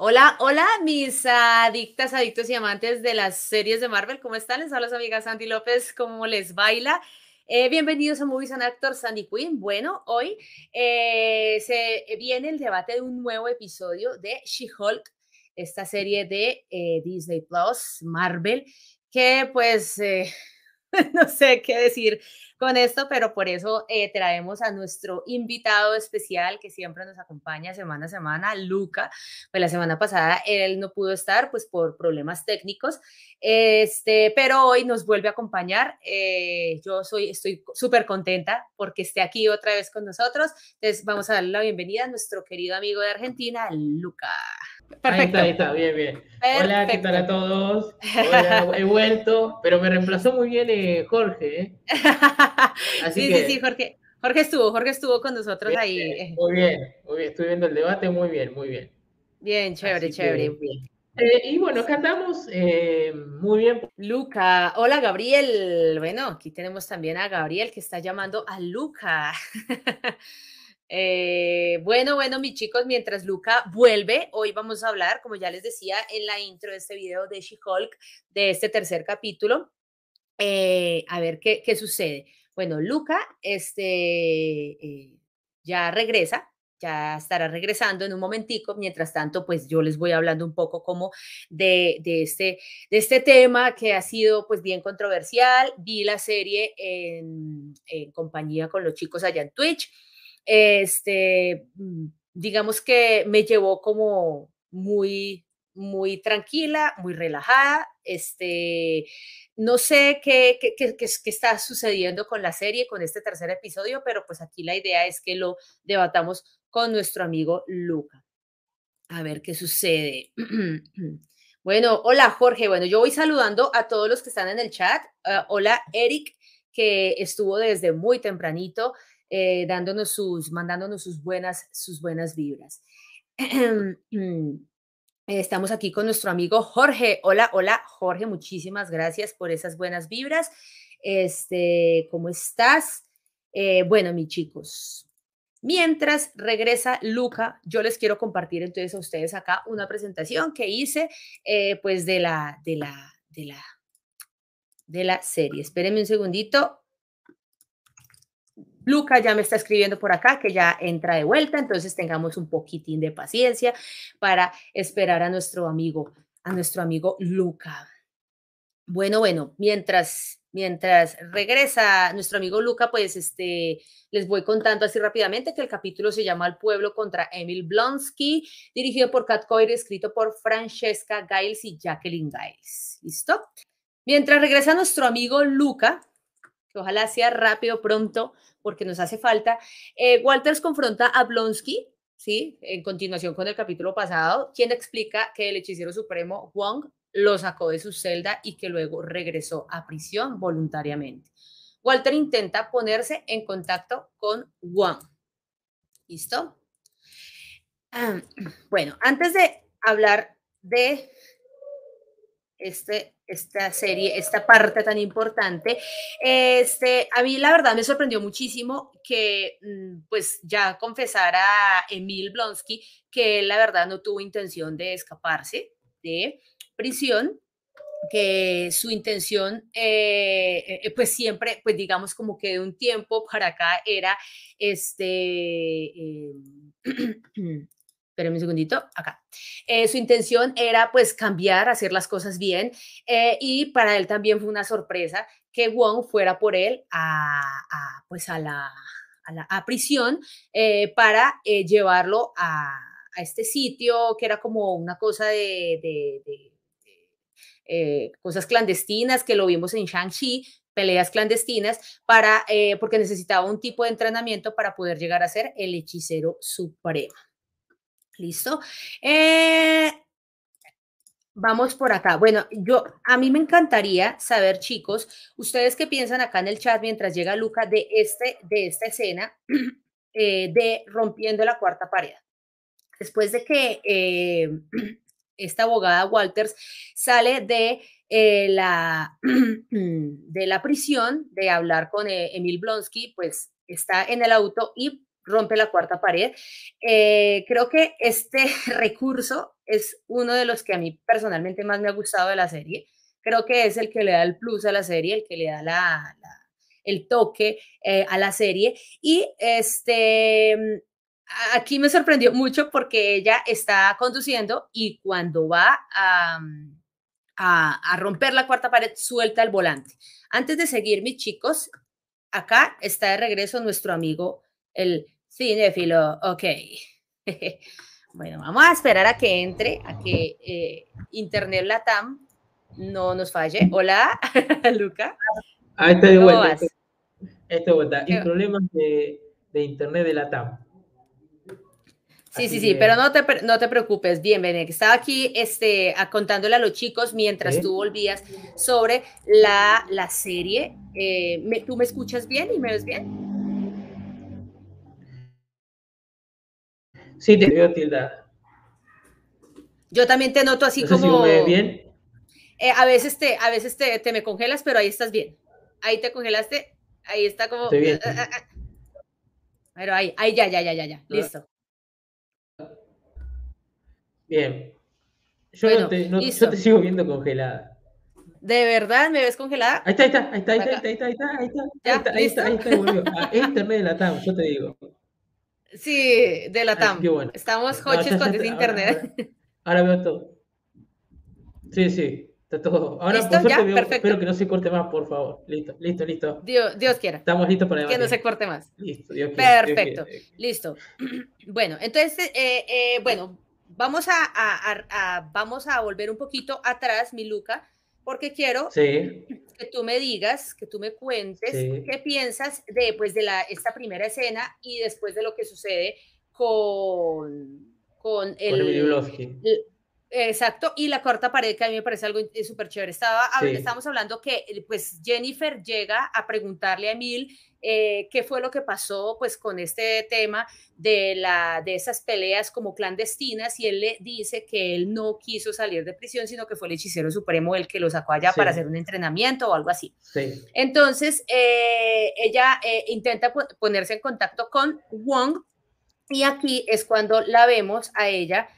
Hola, hola, mis adictas, adictos y amantes de las series de Marvel. ¿Cómo están? Les habla su amiga Sandy López. ¿Cómo les baila? Eh, bienvenidos a Movies and Actors, Sandy Queen. Bueno, hoy eh, se viene el debate de un nuevo episodio de She-Hulk, esta serie de eh, Disney Plus, Marvel, que pues no sé qué decir con esto, pero por eso eh, traemos a nuestro invitado especial que siempre nos acompaña semana a semana, Luca. Pues la semana pasada él no pudo estar pues por problemas técnicos, este, pero hoy nos vuelve a acompañar. Eh, yo soy, estoy súper contenta porque esté aquí otra vez con nosotros. Entonces vamos a darle la bienvenida a nuestro querido amigo de Argentina, Luca. Perfecto. Ahí está, bien, bien. Hola, ¿qué tal a todos? Hola, he vuelto, pero me reemplazó muy bien eh, Jorge. ¿eh? sí, sí, sí, Jorge. Jorge estuvo, Jorge estuvo con nosotros ahí. Eh. Muy bien, muy bien, estoy viendo el debate, muy bien, muy bien. Bien, chévere, chévere. y bueno, acá andamos muy bien. Luca, hola Gabriel. Bueno, aquí tenemos también a Gabriel que está llamando a Luca. Eh, bueno, bueno, mis chicos, mientras Luca vuelve, hoy vamos a hablar, como ya les decía en la intro de este video de She-Hulk, de este tercer capítulo. Eh, a ver qué, qué, sucede. Bueno, Luca este, eh, ya regresa, ya estará regresando en un momentico. Mientras tanto, pues yo les voy hablando un poco como de, de, este, de este tema que ha sido pues bien controversial. Vi la serie en, en compañía con los chicos allá en Twitch este, mm, digamos que me llevó como muy, muy tranquila, muy relajada. Este, no sé qué, qué, qué, qué, está sucediendo con la serie, con este tercer episodio, pero pues aquí la idea es que lo debatamos con nuestro amigo Luca. A ver qué sucede. Bueno, hola Jorge. Bueno, yo voy saludando a todos los que están en el chat. Uh, hola Eric, que estuvo desde muy tempranito. Eh, dándonos sus, mandándonos sus buenas, sus buenas vibras. Estamos aquí con nuestro amigo Jorge. Hola, hola, Jorge, muchísimas gracias por esas buenas vibras. Este, ¿cómo estás? Eh, bueno, mis chicos, mientras regresa Luca, yo les quiero compartir entonces a ustedes acá una presentación que hice, eh, pues de la, de la, de la, de la serie. Espérenme un segundito. Luca ya me está escribiendo por acá que ya entra de vuelta, entonces tengamos un poquitín de paciencia para esperar a nuestro amigo, a nuestro amigo Luca. Bueno, bueno, mientras mientras regresa nuestro amigo Luca, pues este les voy contando así rápidamente que el capítulo se llama El pueblo contra Emil Blonsky, dirigido por Kat Coir, escrito por Francesca Giles y Jacqueline Giles. ¿Listo? Mientras regresa nuestro amigo Luca, que ojalá sea rápido, pronto, porque nos hace falta. Eh, Walters confronta a Blonsky, ¿sí? En continuación con el capítulo pasado, quien explica que el hechicero supremo Wong lo sacó de su celda y que luego regresó a prisión voluntariamente. Walter intenta ponerse en contacto con Wong. ¿Listo? Ah, bueno, antes de hablar de este esta serie, esta parte tan importante. Este, a mí la verdad me sorprendió muchísimo que mm, pues ya confesara Emil Blonsky que la verdad no tuvo intención de escaparse de prisión, que su intención eh, eh, pues siempre, pues digamos como que de un tiempo para acá era este... Eh, espérenme un segundito, acá. Eh, su intención era pues cambiar, hacer las cosas bien eh, y para él también fue una sorpresa que Wong fuera por él a, pues a la, a prisión eh, para llevarlo a, este sitio que era como una cosa de cosas clandestinas que lo vimos en Shang-Chi, peleas clandestinas para, porque necesitaba un tipo de entrenamiento para poder llegar a ser el hechicero supremo. ¿Listo? Eh, vamos por acá. Bueno, yo a mí me encantaría saber, chicos, ustedes qué piensan acá en el chat mientras llega Luca de este de esta escena eh, de rompiendo la cuarta pared. Después de que eh, esta abogada Walters sale de la de la prisión de hablar con Emil Blonsky, pues está en el auto y rompe la cuarta pared. Eh, creo que este recurso es uno de los que a mí personalmente más me ha gustado de la serie. Creo que es el que le da el plus a la serie, el que le da el toque eh, a la serie. Y este, aquí me sorprendió mucho porque ella está conduciendo y cuando va a, a, romper la cuarta pared, suelta el volante. Antes de seguir, mis chicos, acá está de regreso nuestro amigo, el cinéfilo. Ok. bueno, vamos a esperar a que entre, a que eh, Internet Latam no nos falle. Hola, Luca. Ahí está de vuelta. Este de vuelta. Y problemas de, de Internet de Latam. Sí, sí, sí, pero no te, no te preocupes, bien, Estaba aquí este, contándole a los chicos mientras tú volvías sobre la, la serie. Eh, ¿Tú me escuchas bien y me ves bien? Sí, te veo tildada. Yo también te noto así como... Si me bien. Eh, a veces, te, a veces te, te, me congelas, pero ahí estás bien. Ahí te congelaste, ahí está como... Bien. Pero ahí, ahí ya, ya, ya, ya, ya, listo. Bien. Yo, te, yo te sigo viendo congelada. ¿De verdad me ves congelada? Ahí está, ahí está, ahí está, ahí está, ahí está, ahí está, ahí está, ahí está, ahí está, ahí está, volvió. Ah, internet de la TAM, yo te digo. Sí, de la TAM. bueno. Estamos hoches con ese internet. Ahora, veo todo. Sí, sí, está todo. Ahora, ¿Listo? por suerte, veo, espero que no se corte más, por favor. Listo, listo, listo. Dios, Dios quiera. Estamos listos para Que no se corte más. Listo, Dios quiera. Perfecto, listo. Bueno, entonces, eh, eh, bueno, Vamos a, vamos a volver un poquito atrás, mi Luca, porque quiero que tú me digas, que tú me cuentes qué piensas de, pues, de la, esta primera escena y después de lo que sucede con, con el, Exacto, y la cuarta pared que a mí me parece algo súper chévere. Estaba, Estábamos hablando que pues Jennifer llega a preguntarle a Emil eh, qué fue lo que pasó pues con este tema de, la, de esas peleas como clandestinas y él le dice que él no quiso salir de prisión, sino que fue el hechicero supremo el que lo sacó allá para hacer un entrenamiento o algo así. Entonces, eh, ella eh, intenta ponerse en contacto con Wong y aquí es cuando la vemos a ella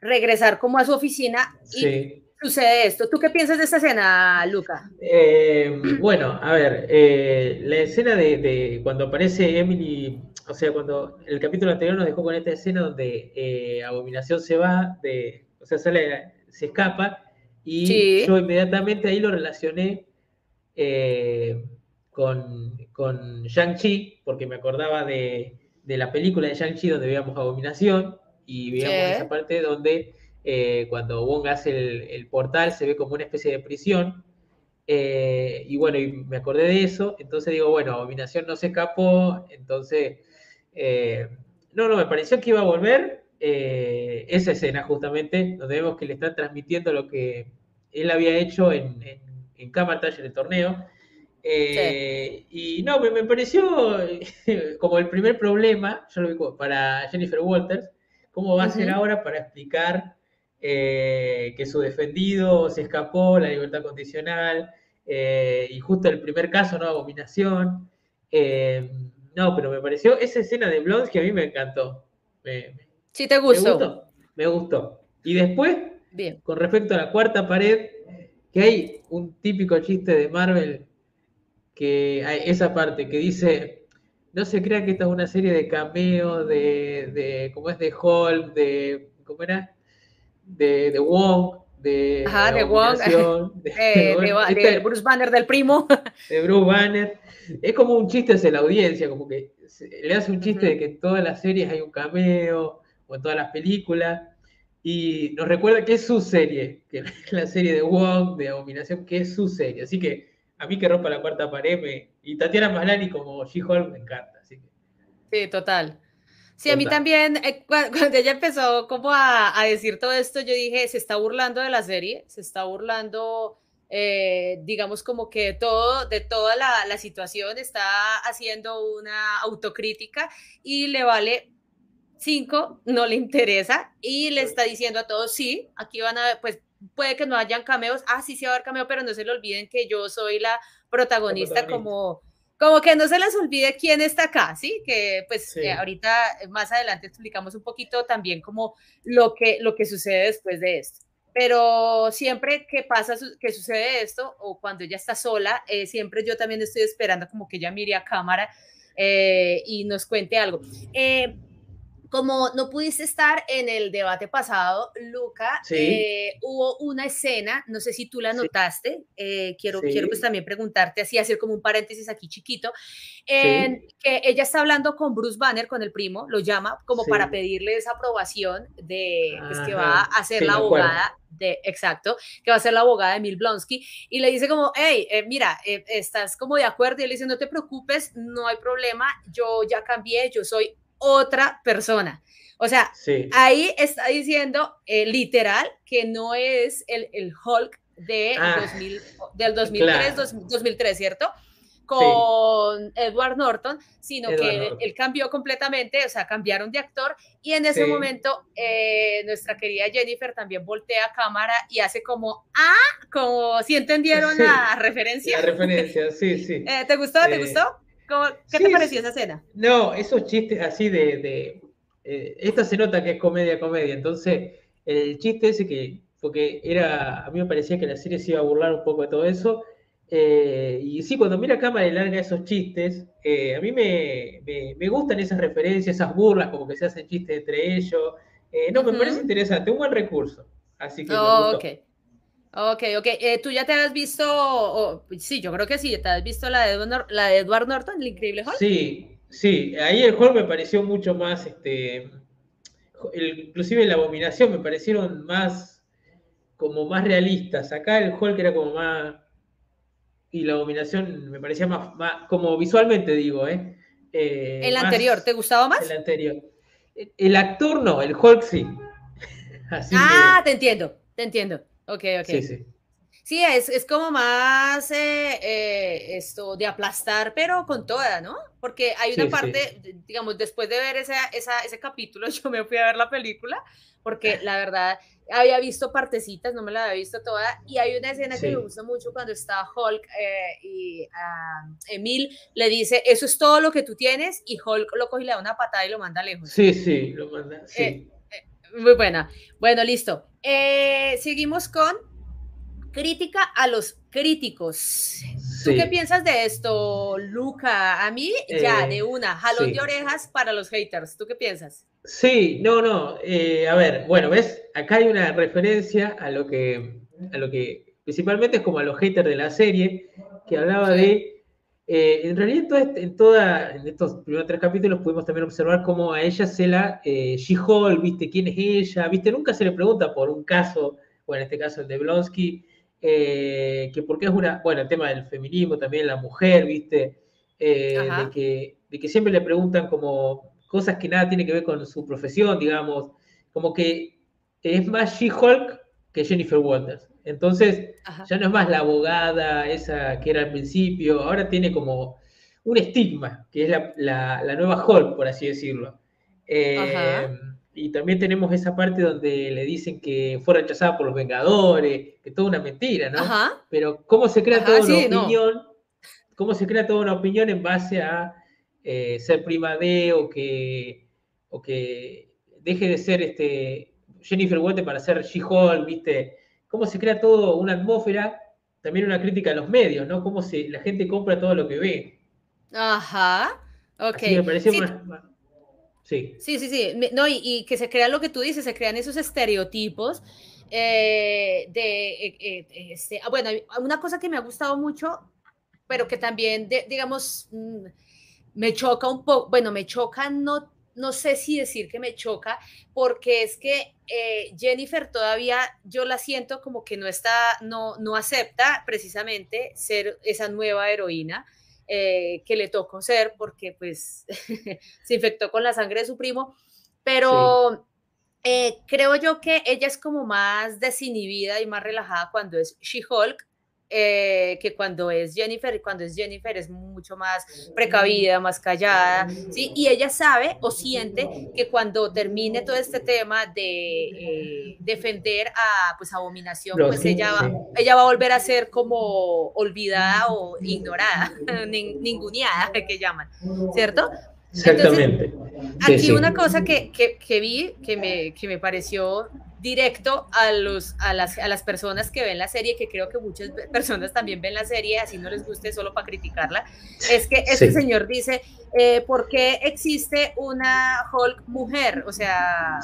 regresar como a su oficina y sucede esto. ¿Tú qué piensas de esta escena, Luca? Eh, bueno, a ver, eh, la escena de, cuando aparece Emily, o sea, cuando el capítulo anterior nos dejó con esta escena donde eh, Abominación se va, de, o sea, sale, se escapa, y yo inmediatamente ahí lo relacioné con, con Shang-Chi, porque me acordaba de, de la película de Shang-Chi donde veíamos Abominación, y veíamos esa parte donde eh, cuando Wong hace el, portal se ve como una especie de prisión. Eh, y bueno, y me acordé de eso, entonces digo, bueno, Abominación no se escapó, entonces, eh, no, no, me pareció que iba a volver esa escena justamente, donde vemos que le están transmitiendo lo que él había hecho en, en, en en el torneo. Y no, me, me, pareció como el primer problema, yo lo digo, para Jennifer Walters, ¿Cómo va a ser ahora para explicar eh, que su defendido se escapó, la libertad condicional, eh, y justo el primer caso, ¿no? Abominación. Eh, no, pero me pareció esa escena de Blondes que a mí me encantó. sí, te gustó. Me gustó. Me gustó. Y después, Bien. con respecto a la cuarta pared, que hay un típico chiste de Marvel, que hay esa parte que dice, no se crean que esta es una serie de cameos, de, de ¿cómo es? De Hulk, de, ¿cómo era? De, de Wong, de, Ajá, de, Wong, de, Bruce Banner del primo. De Bruce Banner. Es como un chiste hacia la audiencia, como que le hace un chiste de que en todas las series hay un cameo, o en todas las películas, y nos recuerda que es su serie, que es la serie de Wong, de Abominación, que es su serie. Así que a mí que rompa la cuarta pared me, y Tatiana Maslany como She-Hulk me encanta. Así que... Sí, total. Sí, a mí también, eh, cuando ella empezó como a, decir todo esto, yo dije, se está burlando de la serie, se está burlando, eh, digamos como que todo, de toda la, la, situación, está haciendo una autocrítica y le vale cinco, no le interesa y le está diciendo a todos, sí, aquí van a, pues puede que no hayan cameos, ah, sí, sí va a haber cameo, pero no se le olviden que yo soy la protagonista, como como que no se les olvide quién está acá, ¿sí? Que pues eh, ahorita eh, más adelante explicamos un poquito también como lo que, lo que sucede después de esto. Pero siempre que pasa, que sucede esto, o cuando ella está sola, eh, siempre yo también estoy esperando como que ella mire a cámara y nos cuente algo como no pudiste estar en el debate pasado, Luca, eh, hubo una escena, no sé si tú la notaste, eh, quiero, quiero pues también preguntarte, así hacer como un paréntesis aquí chiquito, en que ella está hablando con Bruce Banner, con el primo, lo llama como para pedirle esa aprobación de pues, que va a ser la abogada de, exacto, que va a ser la abogada de Mil Blonsky, y le dice como, hey, eh, mira, estás como de acuerdo, y él dice, no te preocupes, no hay problema, yo ya cambié, yo soy otra persona. O sea, ahí está diciendo eh, literal que no es el, el Hulk de ah, del 2003, 2003, ¿cierto? Con Edward Norton, sino que Él, cambió completamente, o sea, cambiaron de actor y en ese momento eh, nuestra querida Jennifer también voltea a cámara y hace como, ah, como si entendieron la referencia. La referencia, sí, sí. Eh, ¿Te gustó? ¿Te gustó? ¿Qué te pareció esa escena? No, esos chistes así de... Eh, esta se nota que es comedia, comedia. Entonces, el chiste ese que... Porque era... A mí me parecía que la serie se iba a burlar un poco de todo eso. Eh, y sí, cuando mira cámara y larga esos chistes, eh, a mí me, me, gustan esas referencias, esas burlas, como que se hacen chistes entre ellos. no, me parece interesante, un buen recurso. Así que. Oh, Ok, ok. Eh, ¿Tú ya te has visto, sí, yo creo que sí, te has visto la de, Edward, la de Edward Norton, el increíble Hulk? Sí, sí, ahí el Hulk me pareció mucho más, este, inclusive la abominación me parecieron más, como más realistas. Acá el Hulk era como más, y la abominación me parecía más, más como visualmente digo, ¿eh? eh el anterior, ¿te gustaba más? El anterior. El actor no, el Hulk sí. ah, te entiendo, te entiendo. Ok, ok. Sí, sí. Sí, es, es como más eh, eh, esto de aplastar, pero con toda, ¿no? Porque hay una parte, digamos, después de ver esa, esa, ese capítulo, yo me fui a ver la película, porque la verdad había visto partecitas, no me la había visto toda, y hay una escena que me gusta mucho cuando está Hulk eh, y uh, Emil le dice, eso es todo lo que tú tienes, y Hulk lo coge y le da una patada y lo manda lejos. Sí, sí, lo manda, sí. Muy buena. Bueno, listo. Eh, seguimos con crítica a los críticos. ¿Tú qué piensas de esto, Luca? A mí, ya, eh, de una, jalón de orejas para los haters. ¿Tú qué piensas? Sí, no, no. Eh, a ver, bueno, ves, acá hay una referencia a lo que, a lo que principalmente es como a los haters de la serie, que hablaba de eh, en realidad, este, en, toda, en estos primeros tres capítulos pudimos también observar cómo a ella se la eh, She-Hulk, ¿viste? ¿Quién es ella? ¿Viste? Nunca se le pregunta por un caso, o en este caso el de Blonsky, eh, que porque es una, bueno, el tema del feminismo, también la mujer, ¿viste? de, que, de que siempre le preguntan como cosas que nada tiene que ver con su profesión, digamos, como que es más She-Hulk que Jennifer Walters. Entonces, ya no es más la abogada esa que era al principio, ahora tiene como un estigma, que es la, nueva Hulk, por así decirlo. Eh, y también tenemos esa parte donde le dicen que fue rechazada por los Vengadores, que toda una mentira, ¿no? Pero cómo se crea toda una opinión, cómo se crea toda una opinión en base a eh, ser prima de o que, o que deje de ser este Jennifer Walter para ser She-Hulk, ¿viste? Cómo se crea todo una atmósfera, también una crítica a los medios, ¿no? Cómo se, la gente compra todo lo que ve. Ajá, ok. me pareció sí. Sí. sí, sí, sí. No, y, que se crea lo que tú dices, se crean esos estereotipos eh, de, eh, eh, este, ah, bueno, una cosa que me ha gustado mucho, pero que también, digamos, mm, me choca un poco, bueno, me choca no no sé si decir que me choca, porque es que eh, Jennifer todavía yo la siento como que no está, no, no acepta precisamente ser esa nueva heroína. Eh, que le tocó ser porque pues se infectó con la sangre de su primo, pero eh, creo yo que ella es como más desinhibida y más relajada cuando es She-Hulk eh, que cuando es Jennifer, y cuando es Jennifer es mucho más precavida, más callada, ¿sí? Y ella sabe o siente que cuando termine todo este tema de eh, defender a, pues, Abominación, pues ella va, ella va a volver a ser como olvidada o ignorada, ninguneada, que llaman, ¿cierto? Exactamente. aquí una cosa que, que, que vi que me, que me pareció directo a, los, a, las, a las personas que ven la serie, que creo que muchas personas también ven la serie, así no les guste solo para criticarla, es que este señor dice, eh, ¿por qué existe una Hulk mujer? O sea,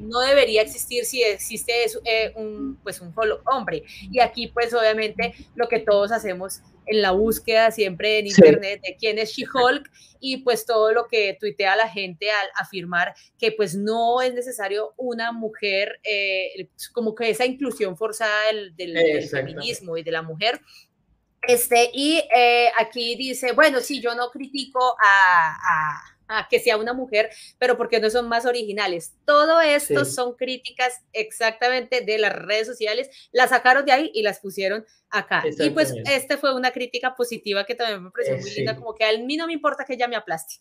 no debería existir si existe eh, un, pues un Hulk hombre. Y aquí pues obviamente lo que todos hacemos en la búsqueda siempre en internet de quién es She-Hulk y pues todo lo que tuitea la gente al afirmar que pues no es necesario una mujer, eh, como que esa inclusión forzada del, feminismo y de la mujer. Este, y eh, aquí dice, bueno, sí, yo no critico a que sea una mujer, pero porque no son más originales. Todo esto son críticas exactamente de las redes sociales, las sacaron de ahí y las pusieron acá. Y pues esta fue una crítica positiva que también me pareció muy linda, como que a mí no me importa que ella me aplaste.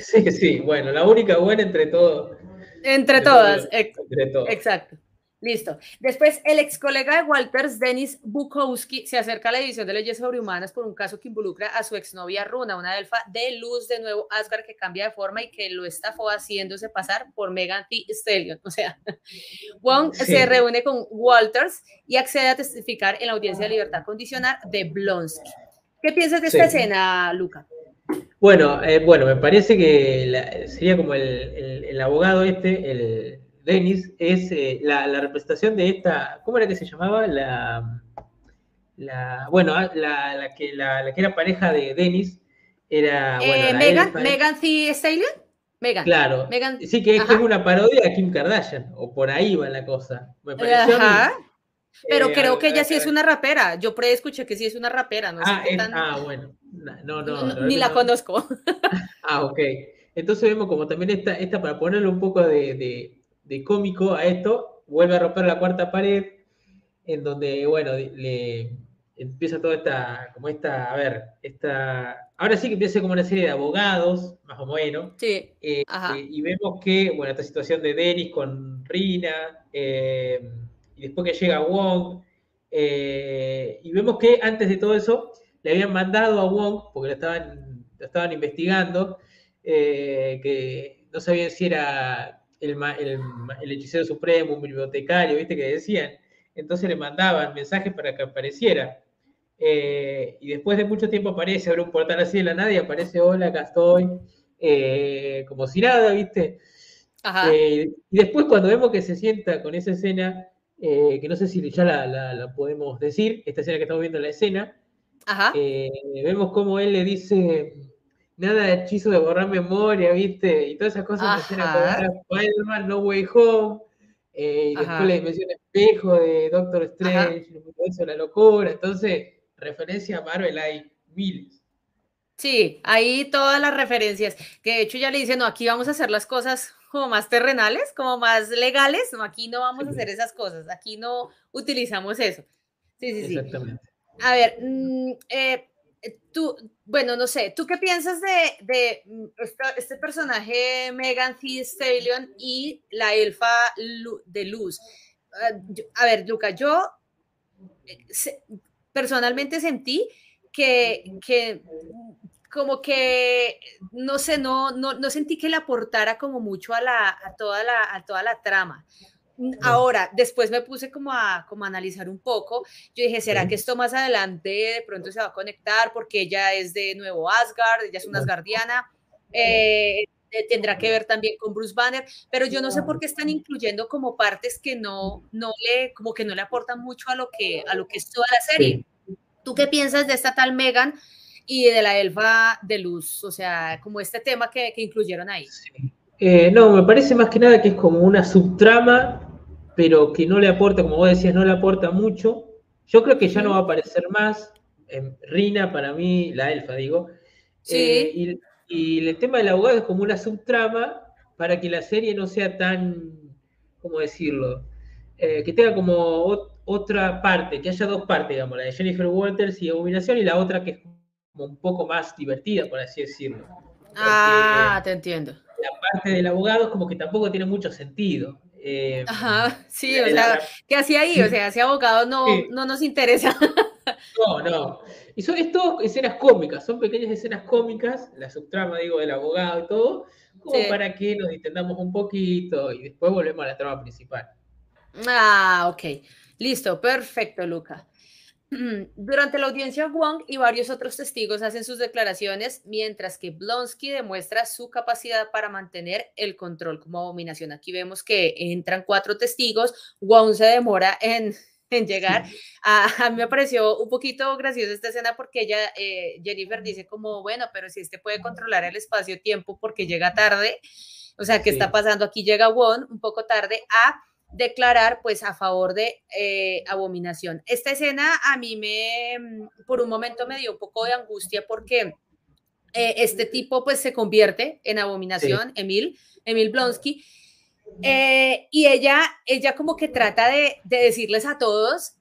Sí, sí, bueno, la única buena entre todos. Entre, todas, entre exacto. Listo. Después, el ex colega de Walters, Denis Bukowski, se acerca a la edición de leyes sobrehumanas por un caso que involucra a su exnovia Runa, una elfa de luz de nuevo Asgard que cambia de forma y que lo estafó haciéndose pasar por Megan Thee Stallion. O sea, Wong se reúne con Walters y accede a testificar en la audiencia de libertad condicional de Blonsky. ¿Qué piensas de esta escena, Luca? Bueno, eh, bueno, me parece que sería como el, el abogado este, el Dennis es eh, la, representación de esta, ¿cómo era que se llamaba? La, la bueno, ah, la, que, la, que era pareja de Dennis era... Eh, Megan, Megan C. Stallion. Megan. Claro. sí, que, es una parodia de Kim Kardashian, o por ahí va la cosa. Me pareció Ajá. Pero eh, creo que ella sí es una rapera. Yo pre escuché que sí es una rapera. No ah, ah, bueno. No, no, ni la conozco. ah, ok. Entonces vemos como también esta, esta para ponerle un poco de, de cómico a esto, vuelve a romper la cuarta pared, en donde, bueno, le empieza toda esta, como esta, a ver, esta, ahora sí que empieza como una serie de abogados, más o menos, sí, eh, eh, y vemos que, bueno, esta situación de Dennis con Rina, eh, y después que llega Wong, y vemos que antes de todo eso, le habían mandado a Wong, porque lo estaban, lo estaban investigando, que no sabían si era el, hechicero supremo, un bibliotecario, ¿viste? Que decían. Entonces le mandaban mensajes para que apareciera. Eh, y después de mucho tiempo aparece, abre un portal así de la nada y aparece, hola, acá estoy, eh, como si nada, ¿viste? Eh, y después cuando vemos que se sienta con esa escena, que no sé si ya la, podemos decir, esta escena que estamos viendo en la escena, vemos como él le dice, nada de hechizo de borrar memoria, ¿viste? Y todas esas cosas hacen Spider-Man, No Way Home. Eh, y después le menciona espejo de Doctor Strange, eso la locura. Entonces, referencia a Marvel hay miles. Sí, ahí todas las referencias. Que de hecho ya le dicen, no, aquí vamos a hacer las cosas como más terrenales, como más legales. No, aquí no vamos a hacer esas cosas. Aquí no utilizamos eso. Sí, sí, sí. Exactamente. A ver, mm, eh, tú, bueno, no sé, ¿tú qué piensas de, mm, este personaje Megan Thee Stallion y la elfa de luz? Ah, a ver, Luca, yo eh, personalmente sentí que, que como que, no sé, no, no, no, sentí que le aportara como mucho a, la, a, toda, la, a toda la trama. Ahora, después me puse como a, como analizar un poco. Yo dije, ¿será que esto más adelante de pronto se va a conectar? Porque ella es de nuevo Asgard, ella es una Asgardiana. Eh, eh, tendrá que ver también con Bruce Banner, pero yo no sé por qué están incluyendo como partes que no, no le, como que no le aportan mucho a lo que, a lo que es toda la serie. ¿Tú qué piensas de esta tal Megan y de la elfa de luz? O sea, como este tema que, que incluyeron ahí. Eh, no, me parece más que nada que es como una subtrama pero que no le aporta, como vos decías, no le aporta mucho. Yo creo que ya no va a aparecer más. Rina, para mí, la elfa, digo. Eh, y, el tema del abogado es como una subtrama para que la serie no sea tan, ¿cómo decirlo? Eh, que tenga como otra parte, que haya dos partes, digamos, la de Jennifer Walters y Abominación y la otra que es como un poco más divertida, por así decirlo. ah, te entiendo. La parte del abogado es como que tampoco tiene mucho sentido. Eh, Ajá, sí, o sea, ¿qué hacía ahí? O sea, ese abogado no, no nos interesa. No, no. Y son esto escenas cómicas, son pequeñas escenas cómicas, la subtrama, digo, del abogado y todo, como para que nos distendamos un poquito y después volvemos a la trama principal. Ah, ok. Listo, perfecto, Luca. Durante la audiencia, Wong y varios otros testigos hacen sus declaraciones, mientras que Blonsky demuestra su capacidad para mantener el control como abominación. Aquí vemos que entran cuatro testigos, Wong se demora en, en llegar. A, mí me pareció un poquito graciosa esta escena porque ella, eh, Jennifer, dice como, bueno, pero si este puede controlar el espacio-tiempo porque llega tarde, o sea, ¿qué está pasando? Aquí llega Wong un poco tarde a declarar pues a favor de eh, abominación. Esta escena a mí me, mm, por un momento me dio un poco de angustia porque eh, este tipo pues se convierte en abominación, Emil, Emil Blonsky, eh, y ella, ella como que trata de, decirles a todos,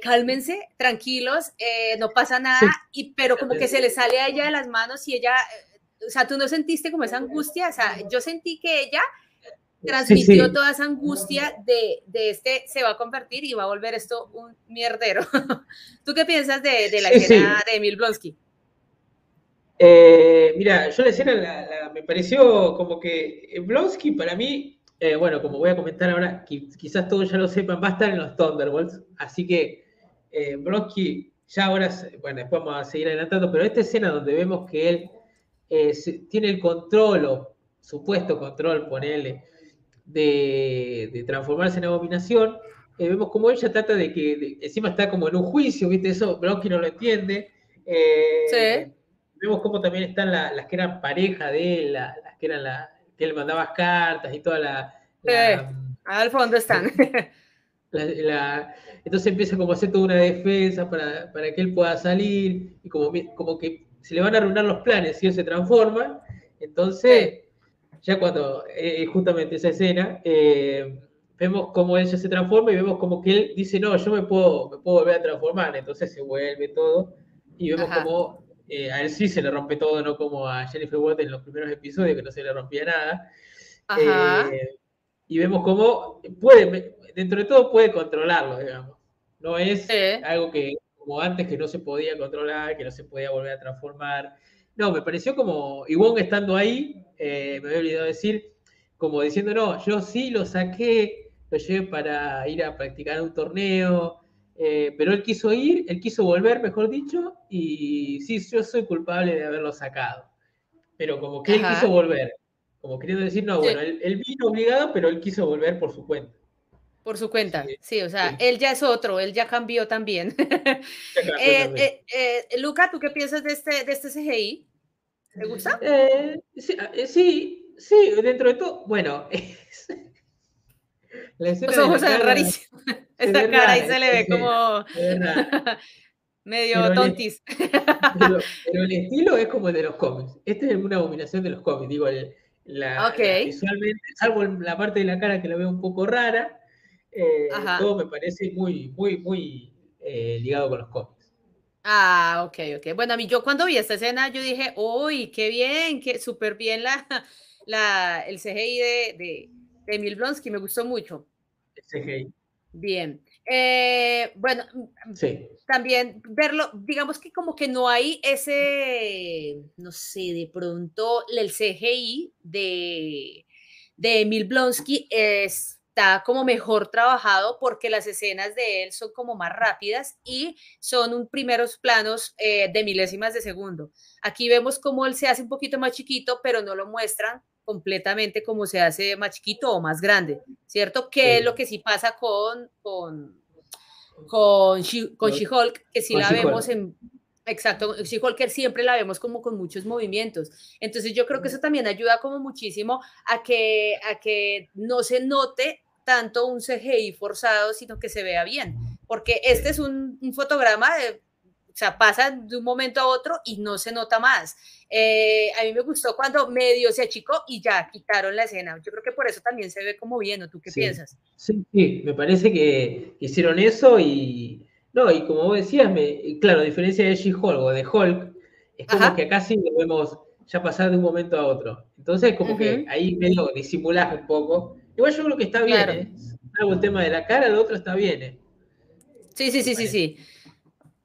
cálmense, tranquilos, no pasa nada, y, pero como que se le sale a ella de las manos y ella, o sea, tú no sentiste como esa angustia, o sea, yo sentí que ella transmitió toda esa angustia de, de, este se va a convertir y va a volver esto un mierdero. ¿Tú qué piensas de, de la escena de Emil Blonsky? Eh, mira, yo la escena me pareció como que Blonsky para mí, eh, bueno, como voy a comentar ahora, quizás todos ya lo sepan, va a estar en los Thunderbolts, así que eh, Blonsky ya ahora, bueno, después vamos a seguir adelantando, pero esta escena donde vemos que él eh, tiene el control o supuesto control, ponele, de, transformarse en abominación, eh, vemos como ella trata de que, encima está como en un juicio, ¿viste? Eso Brocky no lo entiende. Eh, sí. Vemos como también están las que eran pareja de él, las, que eran la, que él mandaba cartas y toda la... al fondo están. entonces empieza como a hacer toda una defensa para, para, que él pueda salir y como, como que se le van a arruinar los planes si él se transforma. Entonces, ya cuando, eh, justamente esa escena, eh, vemos cómo ella se transforma y vemos como que él dice, no, yo me puedo, me puedo volver a transformar, entonces se vuelve todo, y vemos como eh, a él sí se le rompe todo, no como a Jennifer Watt en los primeros episodios, que no se le rompía nada. y vemos cómo puede, dentro de todo puede controlarlo, digamos. No es algo que, como antes, que no se podía controlar, que no se podía volver a transformar. No, me pareció como, Wong estando ahí, eh, me había olvidado decir, como diciendo, no, yo sí lo saqué, lo llevé para ir a practicar un torneo, eh, pero él quiso ir, él quiso volver, mejor dicho, y sí, yo soy culpable de haberlo sacado. Pero como que él quiso volver, como queriendo decir, no, bueno, él, vino obligado, pero él quiso volver por su cuenta. Por su cuenta, sí, o sea, él ya es otro, él ya cambió también. Eh, eh, eh, Luca, ¿tú qué piensas de este, de este CGI? ¿Te gusta? sí, sí, dentro de todo, bueno, Los ojos se ven rarísimos. Esta cara ahí se le ve como medio tontis. pero, el estilo es como el de los cómics. Esta es una abominación de los cómics, digo, la, visualmente, salvo la parte de la cara que la veo un poco rara, eh, todo me parece muy, muy, muy eh, ligado con los cómics. Ah, ok, ok. Bueno, a mí yo cuando vi esta escena, yo dije, uy, qué bien, qué súper bien la, la, el CGI de, de, de Emil Blonsky, me gustó mucho. El CGI. Bien. Eh, bueno, sí. también verlo, digamos que como que no hay ese, no sé, de pronto el CGI de, de Emil Blonsky es está como mejor trabajado porque las escenas de él son como más rápidas y son un primeros planos eh, de milésimas de segundo. Aquí vemos cómo él se hace un poquito más chiquito, pero no lo muestran completamente como se hace más chiquito o más grande, ¿cierto? Que es lo que sí pasa con, con, con, She-Hulk, que sí la vemos en... Exacto, She-Hulk siempre la vemos como con muchos movimientos. Entonces yo creo que eso también ayuda como muchísimo a que, a que no se note tanto un CGI forzado, sino que se vea bien, porque este es un, fotograma de sea, pasa de un momento a otro y no se nota más. Eh, a mí me gustó cuando medio se achicó y ya quitaron la escena. Yo creo que por eso también se ve como bien, ¿o tú qué piensas? Sí, sí, me parece que hicieron eso y, no, y como vos decías, me, claro, a diferencia de She-Hulk o de Hulk, es como que acá sí lo vemos ya pasar de un momento a otro. Entonces, como que ahí medio disimulás un poco. Igual yo creo que está bien, ¿eh? Algo el tema de la cara, lo otro está bien, ¿eh? Sí, sí, sí, sí, sí.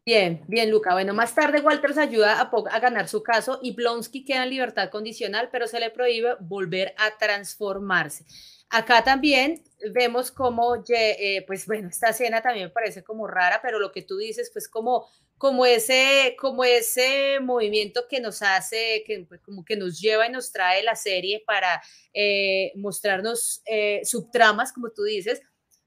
Bien, bien, Luca. Bueno, más tarde Walter se ayuda a, a, ganar su caso y Blonsky queda en libertad condicional, pero se le prohíbe volver a transformarse. Acá también vemos como, eh, pues bueno, esta escena también me parece como rara, pero lo que tú dices, pues como, como, ese, como ese movimiento que nos hace, que pues, como que nos lleva y nos trae la serie para eh, mostrarnos eh, subtramas, como tú dices.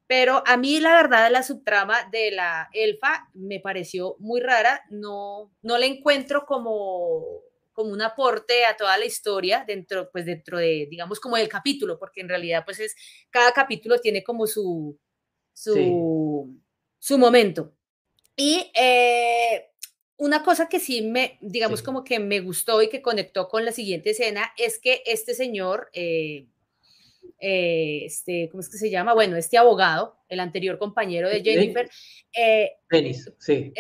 Pero a mí la verdad la subtrama de la elfa me pareció muy rara, no, no la encuentro como como un aporte a toda la historia dentro, pues dentro de, digamos, como del capítulo, porque en realidad, pues es, cada capítulo tiene como su, su, su momento. Y eh, una cosa que sí me, digamos, como que me gustó y que conectó con la siguiente escena es que este señor, eh, eh, este, ¿cómo es que se llama? Bueno, este abogado, el anterior compañero de Jennifer. Dennis, sí.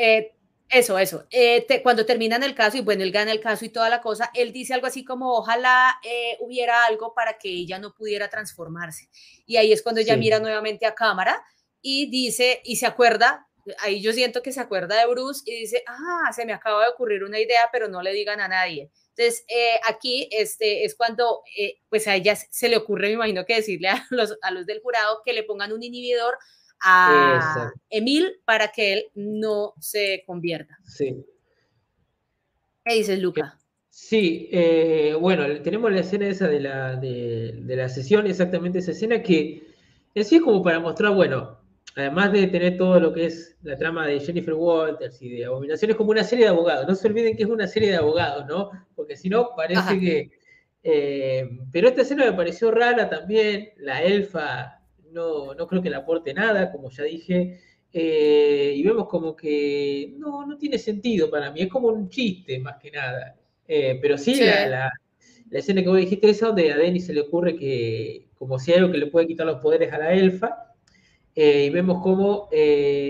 Eso, eso. Eh, cuando terminan el caso y bueno, él gana el caso y toda la cosa, él dice algo así como, ojalá eh, hubiera algo para que ella no pudiera transformarse. Y ahí es cuando ella mira nuevamente a cámara y dice, y se acuerda, ahí yo siento que se acuerda de Bruce y dice, ah, se me acaba de ocurrir una idea, pero no le digan a nadie. Entonces, eh, aquí este, es cuando, pues a ella se le ocurre, me imagino que decirle a los, a los del jurado que le pongan un inhibidor a Emil para que él no se convierta. Sí. ¿Qué dices, Luca? Sí, eh, bueno, tenemos la escena esa de la, de, la sesión, exactamente esa escena que es como para mostrar, bueno, además de tener todo lo que es la trama de Jennifer Walters y de Abominaciones, como una serie de abogados. No se olviden que es una serie de abogados, ¿no? Porque si no, parece que... Eh, pero esta escena me pareció rara también, la elfa no, no creo que le aporte nada, como ya dije, eh, y vemos como que no, no tiene sentido para mí, es como un chiste más que nada. Eh, pero sí, La, la, escena que vos dijiste esa, donde a Denny se le ocurre que, como si algo que le puede quitar los poderes a la elfa, eh, y vemos como,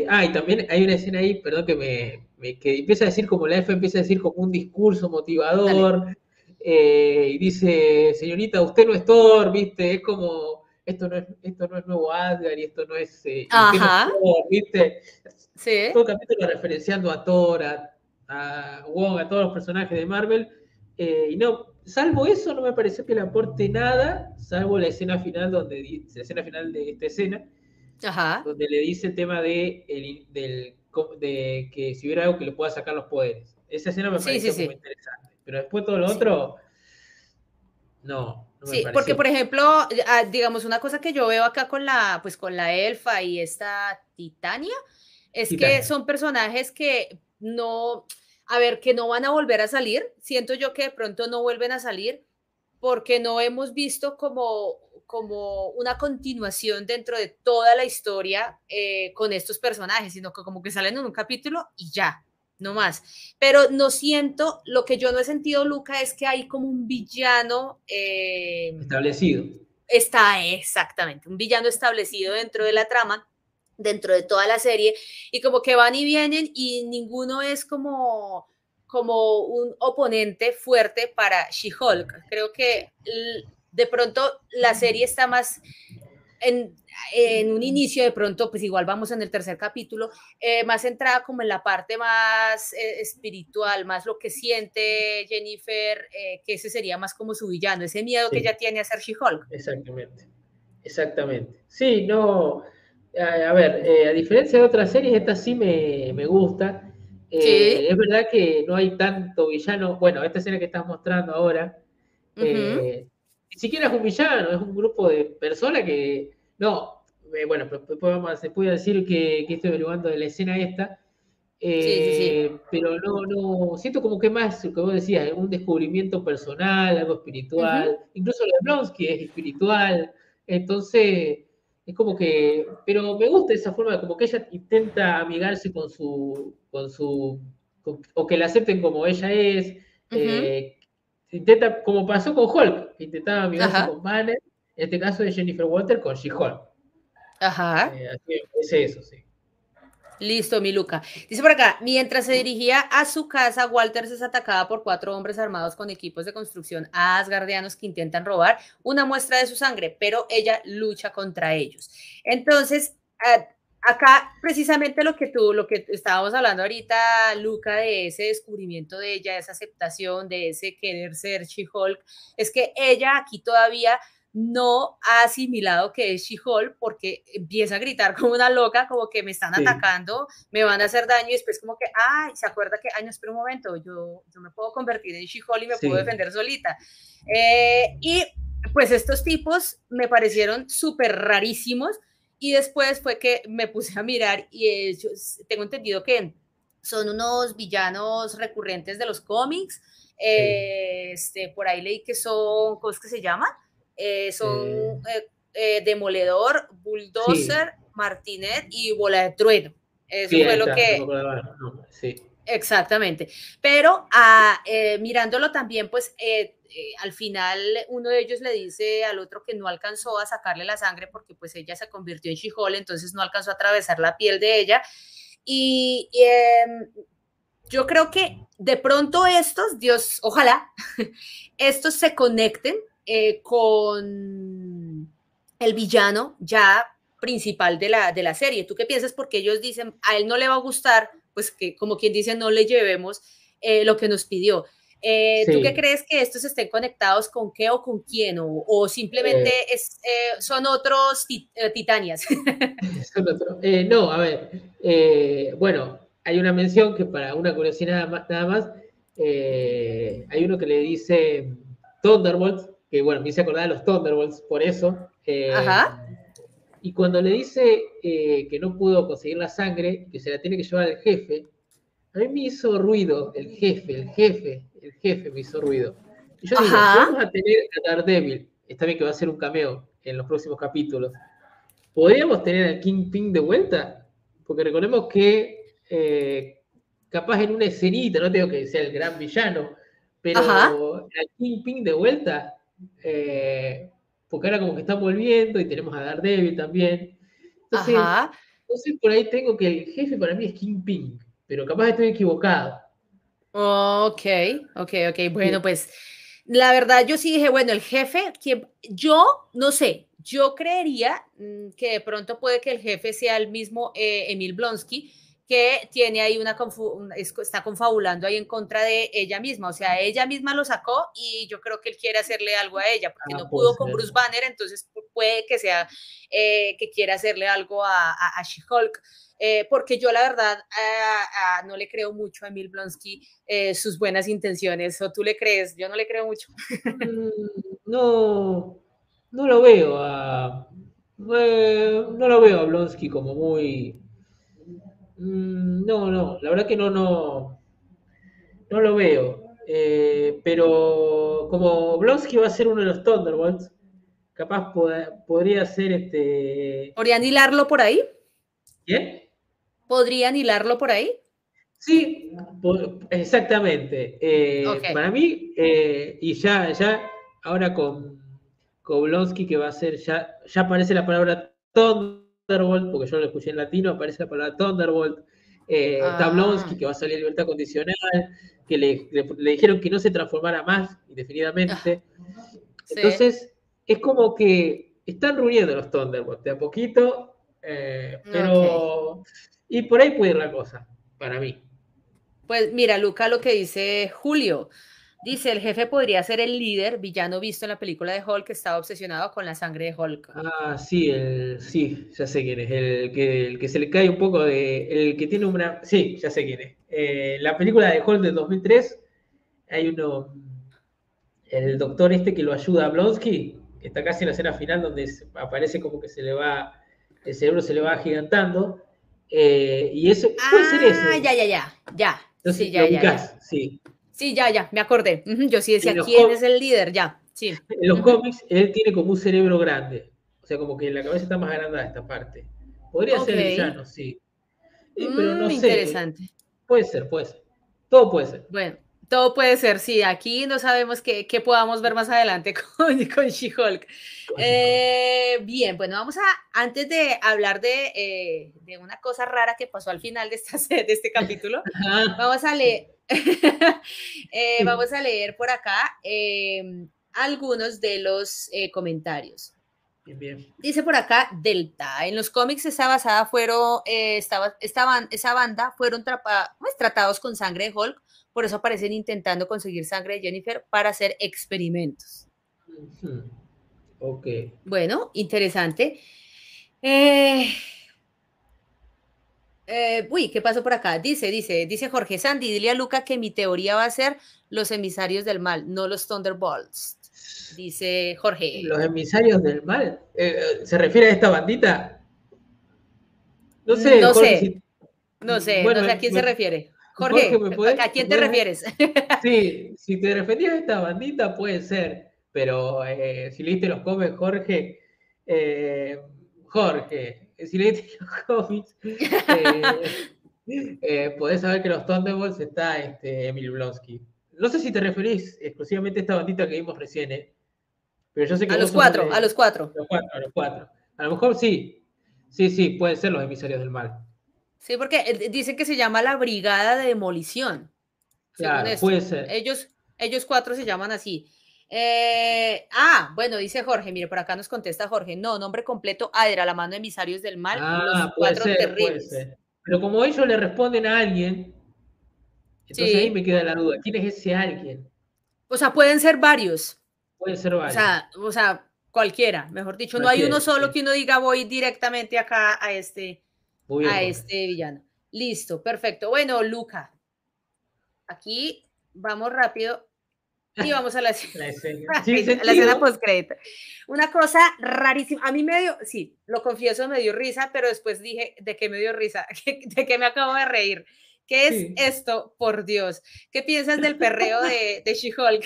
ah, y también hay una escena ahí, perdón, que me, que empieza a decir como la elfa empieza a decir como un discurso motivador, y dice, señorita, usted no es Thor, viste, es como esto no es, esto no es nuevo Asgard y esto no es, eh, Ajá. ¿viste? Sí. Todo el capítulo referenciando a Thor, a, Wong, a todos los personajes de Marvel. Eh, y no, salvo eso, no me pareció que le aporte nada, salvo la escena final, donde la escena final de esta escena, Ajá. donde le dice el tema de, el, del, de que si hubiera algo que le pueda sacar los poderes. Esa escena me pareció muy interesante. Pero después todo lo otro, no sí, porque por ejemplo, ah, digamos, una cosa que yo veo acá con la, pues con la elfa y esta Titania, es que son personajes que no, a ver, que no van a volver a salir. Siento yo que de pronto no vuelven a salir porque no hemos visto como, como una continuación dentro de toda la historia eh, con estos personajes, sino que como que salen en un capítulo y ya no más. Pero no siento, lo que yo no he sentido, Luca, es que hay como un villano eh, establecido. Está exactamente, un villano establecido dentro de la trama, dentro de toda la serie, y como que van y vienen y ninguno es como como un oponente fuerte para She-Hulk. Creo que de pronto la serie está más en, un inicio, de pronto, pues igual vamos en el tercer capítulo, eh, más centrada como en la parte más eh, espiritual, más lo que siente Jennifer, eh, que ese sería más como su villano, ese miedo que ella tiene a ser She-Hulk. Exactamente, exactamente. Sí, no, a, ver, a diferencia de otras series, esta sí me, me gusta. Es verdad que no hay tanto villano, bueno, esta escena que estás mostrando ahora, ni siquiera es un villano, es un grupo de personas que, no, eh, bueno, después se puede decir que, estoy averiguando de la escena esta, eh, pero no, no, siento como que más, lo que vos decías, un descubrimiento personal, algo espiritual, incluso la Blonsky es espiritual, entonces es como que, pero me gusta esa forma, como que ella intenta amigarse con su, con su o que la acepten como ella es. Eh, intenta, como pasó con Hulk, intentaba amigarse con Banner, en este caso de Jennifer Walter con She-Hulk. Ajá. Eh, así es eso, sí. Listo, mi Luca. Dice por acá, mientras se dirigía a su casa, Walter es atacada por cuatro hombres armados con equipos de construcción asgardianos que intentan robar una muestra de su sangre, pero ella lucha contra ellos. Entonces, acá precisamente lo que tú, lo que estábamos hablando ahorita, Luca, de ese descubrimiento de ella, esa aceptación, de ese querer ser She-Hulk, es que ella aquí todavía no ha asimilado que es She-Hulk porque empieza a gritar como una loca, como que me están atacando, me van a hacer daño y después como que, ay, se acuerda que, ay, no, espera un momento, yo, yo me puedo convertir en She-Hulk y me puedo defender solita. Eh, y pues estos tipos me parecieron súper rarísimos y después fue que me puse a mirar y ellos, tengo entendido que son unos villanos recurrentes de los cómics. Eh, este, por ahí leí que son, ¿cómo es que se llaman? Eh, son eh, eh, Demoledor, Bulldozer, Martinet y Bola de Trueno. Eso fue lo que... Sí. Exactamente. Pero ah, mirándolo también, pues al final uno de ellos le dice al otro que no alcanzó a sacarle la sangre porque pues ella se convirtió en She-Hulk, entonces no alcanzó a atravesar la piel de ella. Y, em, yo creo que de pronto estos, Dios, ojalá, estos se conecten eh, con el villano ya principal de la, de la serie. ¿Tú qué piensas? Porque ellos dicen, a él no le va a gustar, pues que como quien dice, no le llevemos eh, lo que nos pidió. Eh, ¿Tú qué crees que estos estén conectados con qué o con quién? ¿O, simplemente es, son otros titanias? no, a ver, bueno, hay una mención que para una curiosidad nada más, hay uno que le dice Thunderbolt, que bueno, me hice acordar de los Thunderbolts por eso. Eh, y cuando le dice eh, que no pudo conseguir la sangre, que se la tiene que llevar al jefe, a mí me hizo ruido el jefe, el jefe, el jefe me hizo ruido. Y yo digo, vamos a tener a Daredevil, está bien que va a ser un cameo en los próximos capítulos. ¿Podríamos tener a Kingpin de vuelta? Porque recordemos que eh, capaz en una escenita, no tengo que sea el gran villano, pero a Kingpin de vuelta eh, porque ahora como que está volviendo y tenemos a Daredevil también. Entonces, entonces, por ahí tengo que el jefe para mí es Kingpin, pero capaz estoy equivocado. Ok, ok, ok. Bueno, pues la verdad yo sí dije, bueno, el jefe, yo no sé, yo creería mm, que de pronto puede que el jefe sea el mismo eh, Emil Blonsky, que tiene ahí una, está confabulando ahí en contra de ella misma, o sea, ella misma lo sacó y yo creo que él quiere hacerle algo a ella, porque ah, no pudo con Bruce Banner, entonces puede que sea eh, que quiera hacerle algo a, a, She-Hulk, eh, porque yo la verdad no le creo mucho a Emil Blonsky eh, sus buenas intenciones, o tú le crees, yo no le creo mucho. Mm, no, no lo veo a... no lo veo a Blonsky como muy Mm, no, no, la verdad que no, no, no lo veo. Eh, pero como Blonsky va a ser uno de los Thunderbolts, capaz podría ser este. ¿Podrían hilarlo por ahí? ¿Quién? ¿Podrían hilarlo por ahí? Sí, exactamente. Eh, para mí, eh, y ya, ya, ahora con, con Blonsky, que va a ser, ya, ya aparece la palabra Thunderbolt Thunderbolt, porque yo lo escuché en latino, aparece la palabra Thunderbolt. Eh, ah. que va a salir libertad condicional, que le, dijeron que no se transformara más indefinidamente. Entonces, es como que están reuniendo los Thunderbolts de a poquito, eh, pero. Y por ahí puede ir la cosa, para mí. Pues mira, Luca, lo que dice Julio. Dice, el jefe podría ser el líder, villano visto en la película de Hulk, que estaba obsesionado con la sangre de Hulk. Ah, sí, el, sí, ya sé quién es, el que, el que se le cae un poco de, el que tiene una, sí, ya sé quién es. Eh, la película de Hulk de 2003, hay uno, el doctor este que lo ayuda a Blonsky, que está casi en la escena final donde aparece como que se le va, el cerebro se le va agigantando, eh, y eso, puede ser eso. Ah, ya, ya, ya, ya. Entonces, sí, ya, ya, sí. Sí, ya, ya, me acordé. Yo sí decía, ¿quién es el líder? Ya, sí. En los cómics, él tiene como un cerebro grande. O sea, como que la cabeza está más agrandada esta parte. Podría ser villano, sí. pero no mm, sé. Interesante. Puede ser, puede ser. Todo puede ser. Bueno, todo puede ser, sí. Aquí no sabemos qué, podamos ver más adelante con, con She-Hulk. Eh, bien, bueno, vamos a, antes de hablar de, eh, de, una cosa rara que pasó al final de, esta, de este capítulo, vamos a leer, eh, vamos a leer por acá em, algunos de los comentarios. Bien, bien. Dice por acá Delta. En los cómics esa basada fueron, estaba, estaban, esa banda fueron pues, tratados con sangre de Hulk por eso aparecen intentando conseguir sangre de Jennifer para hacer experimentos. Ok. Bueno, interesante. Eh, eh, uy, ¿qué pasó por acá? Dice, dice, dice Jorge Sandy, dile a Luca que mi teoría va a ser los emisarios del mal, no los Thunderbolts. Dice Jorge. ¿Los emisarios del mal? Eh, ¿Se refiere a esta bandita? No sé. No sé. No sé, no sé a quién se refiere. Jorge, ¿a quién te refieres? Sí, si te referías a esta bandita puede ser, pero eh, si leíste los cómics, Jorge, eh, Jorge, si leíste los cómics, eh, podés saber que los Thunderbolts está este, Emil Blonsky. No sé si te referís exclusivamente a esta bandita que vimos recién, pero yo sé que... A los cuatro, a los cuatro. A los cuatro, a los cuatro. A lo mejor sí, sí, sí, pueden ser los emisarios del mal. Sí, porque eh, dicen que se llama la Brigada de Demolición. Claro, puede ser. Ellos, ellos cuatro se llaman así. Eh, ah, bueno, dice Jorge, mire, por acá nos contesta Jorge, no, nombre completo, Adra, la mano de emisarios del mal, ah, los cuatro terribles. Pero como ellos le responden a alguien, entonces ahí me queda la duda, ¿quién es ese alguien? O sea, pueden ser varios. Pueden ser varios. O sea, cualquiera, mejor dicho, no hay uno solo que uno diga voy directamente acá a este, a este villano. Listo, perfecto. Bueno, Luca, aquí vamos rápido y vamos a la, la escena, post Una cosa rarísima. A mí me dio, sí, lo confieso, me dio risa, pero después dije, ¿de qué me dio risa? ¿De qué me acabo de reír? ¿Qué es esto, por Dios? ¿Qué piensas del perreo de, de She-Hulk?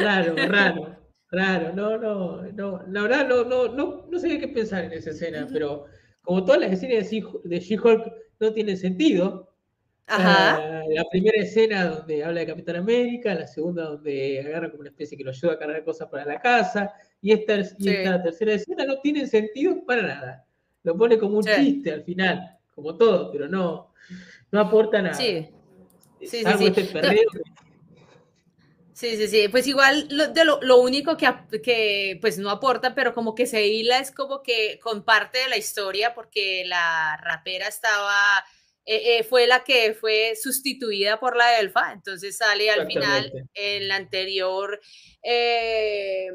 Raro, raro, raro. No, no, no. La verdad, no, no, no, no sé qué pensar en esa escena, pero como todas las escenas de She-Hulk no tienen sentido. Ajá. la primera escena donde habla de Capitán América, la segunda donde agarra como una especie que lo ayuda a cargar cosas para la casa, y esta, tercera escena no tiene sentido para nada. Lo pone como un chiste al final, como todo, pero no, no aporta nada. Sí. Sí, sí, sí. Este Sí, sí, sí. Pues igual lo, de lo, único que, que, pues no aporta, pero como que se hila es como que con parte de la historia, porque la rapera estaba, eh, eh, fue la que fue sustituida por la elfa, entonces sale al final en la anterior eh,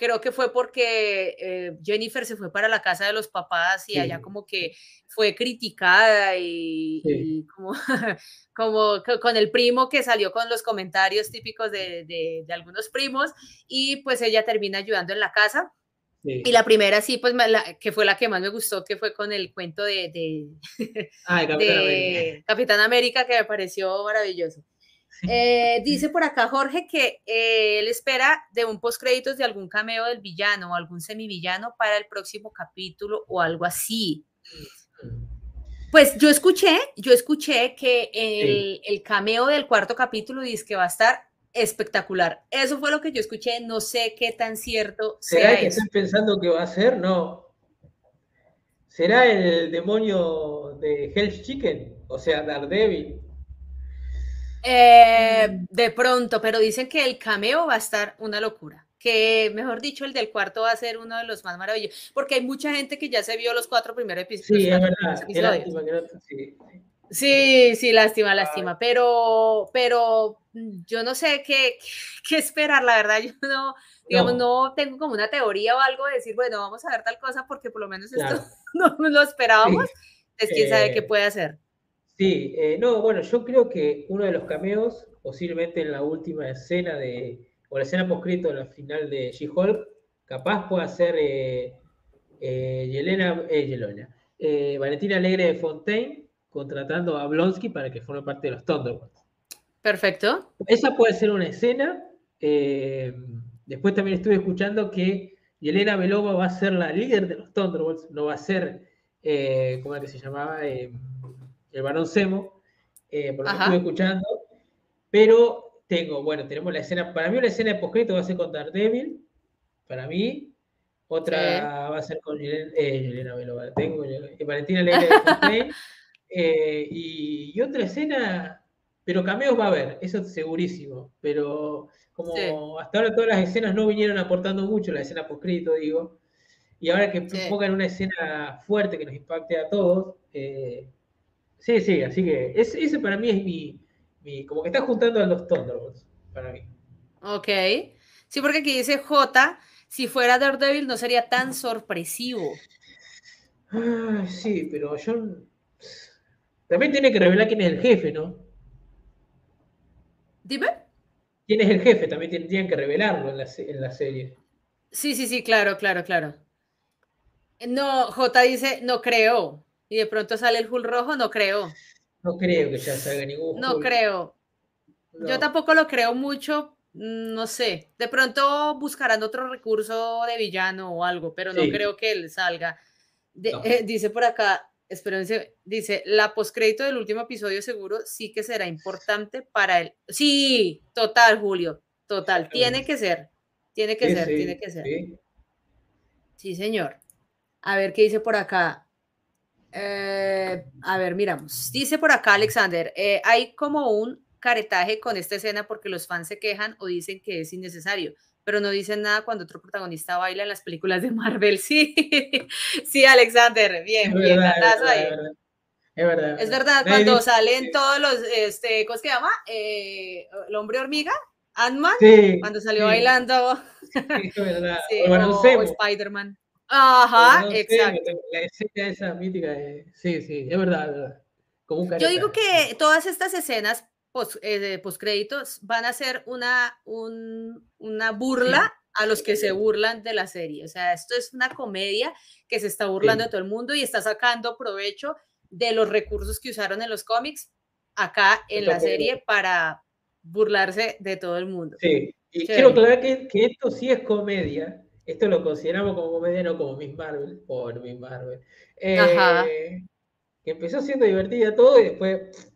creo que fue porque eh, Jennifer se fue para la casa de los papás y allá como que fue criticada y, como, como con el primo que salió con los comentarios típicos de, de, algunos primos y pues ella termina ayudando en la casa. Y la primera sí, pues que fue la que más me gustó, que fue con el cuento de, de, Capitán América, que me pareció maravilloso. Eh, dice por acá Jorge que eh, él espera de un postcréditos de algún cameo del villano o algún semivillano para el próximo capítulo o algo así. Pues yo escuché, yo escuché que el, cameo del cuarto capítulo dice que va a estar espectacular. Eso fue lo que yo escuché, no sé qué tan cierto ¿Será que están pensando que va a ser? No. ¿Será el demonio de Hell's Chicken? O sea, Daredevil. Eh, de pronto, pero dicen que el cameo va a estar una locura. Que, mejor dicho, el del cuarto va a ser uno de los más maravillosos. Porque hay mucha gente que ya se vio los cuatro primeros episodios. Sí, es verdad. Lástima, sí. Sí, sí, lástima, lástima. Pero, pero mm, yo no sé qué, qué esperar, la verdad. Yo no, digamos, no. tengo como una teoría o algo de decir, bueno, vamos a ver tal cosa porque por lo menos esto no lo esperábamos. Es quién sabe qué eh, puede hacer. Sí, eh, no, bueno, yo creo que uno de los cameos, posiblemente en la última escena de, o la escena poscrito en la final de She-Hulk, capaz pueda ser eh, eh, Yelena, eh, Valentina Alegre de Fontaine contratando a Blonsky para que forme parte de los Thunderbolts. Perfecto. Esa puede ser una escena. después también estuve escuchando que Yelena Belova va a ser la líder de los Thunderbolts, no va a ser, ¿cómo es que se llamaba? el varón Semo, eh, por lo que estuve escuchando. Pero tengo, bueno, tenemos la escena, para mí la escena de postcrédito va a ser con Daredevil, para mí. Otra va a ser con Yelena, eh, tengo, Valentina Leila de eh, y, y, otra escena, pero cameos va a haber, eso es segurísimo. Pero como hasta ahora todas las escenas no vinieron aportando mucho, la escena postcrédito, digo, y ahora que pongan una escena fuerte que nos impacte a todos, eh, sí, sí, así que ese para mí es mi, como que está juntando a los Thunderbolts, para mí. Ok, sí, porque aquí dice J, si fuera Daredevil no sería tan sorpresivo. sí, pero yo... También tiene que revelar quién es el jefe, ¿no? Dime quién es el jefe, también tendrían que revelarlo en la, serie. Sí, sí, sí, claro, claro, claro. No, J dice, no creo. Y de pronto sale el Hulk rojo, no creo. No creo que ya salga ningún No creo. Yo tampoco lo creo mucho, mm, no sé. De pronto buscarán otro recurso de villano o algo, pero no creo que él salga. Eh, dice por acá, espérense, dice, la postcrédito del último episodio seguro sí que será importante para él. Sí, total, Julio, total, tiene que ser, tiene que ser, tiene que ser. Sí. señor. A ver qué dice por acá. Eh, a ver, miramos. Dice por acá Alexander, eh, hay como un caretaje con esta escena porque los fans se quejan o dicen que es innecesario pero no dicen nada cuando otro protagonista baila en las películas de Marvel. Sí, sí, Alexander, bien, bien, verdad, ahí. Es verdad. Es verdad, cuando salen todos los, este, ¿cómo se llama? Eh, el hombre hormiga, Ant-Man, cuando salió bailando. Sí, es verdad. o, Spider-Man. Ajá, exacto. La escena esa mítica, sí, sí, es verdad, es verdad. Yo digo que todas estas escenas post, eh, créditos van a ser una, una burla a los que se burlan de la serie. O sea, esto es una comedia que se está burlando de todo el mundo y está sacando provecho de los recursos que usaron en los cómics acá en la serie para burlarse de todo el mundo. Sí, y quiero aclarar que, que, esto sí es comedia. Esto lo consideramos como comedia, no como Miss Marvel, por Miss Marvel. Eh, que empezó siendo divertida todo y después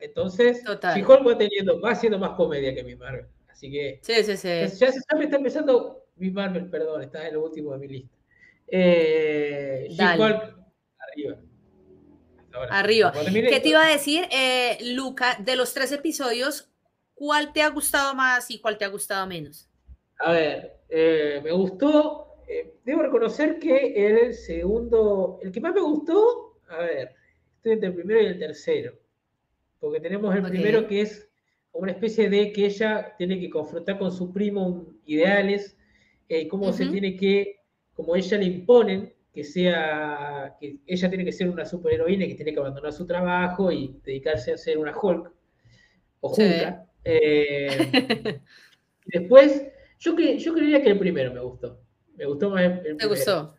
entonces, si Hulk va teniendo, va haciendo más comedia que mi Marvel. Así que. Sí, sí, sí. Ya se está empezando. Mi Marvel, perdón, está en lo último de mi lista. Eh, arriba. Arriba. ¿Qué te iba a decir, eh, Luca? De los tres episodios, ¿cuál te ha gustado más y cuál te ha gustado menos? A ver, eh, me gustó. Eh, debo reconocer que el segundo, el que más me gustó, a ver, estoy entre el primero y el tercero porque tenemos el primero que es una especie de que ella tiene que confrontar con su primo ideales, eh, cómo se tiene que, como ella le imponen, que sea, que ella tiene que ser una superheroína, que tiene que abandonar su trabajo y dedicarse a ser una Hulk o Hulk. Eh, después, yo, que, yo creería que el primero me gustó. Me gustó más el, primero. ¿Te gustó?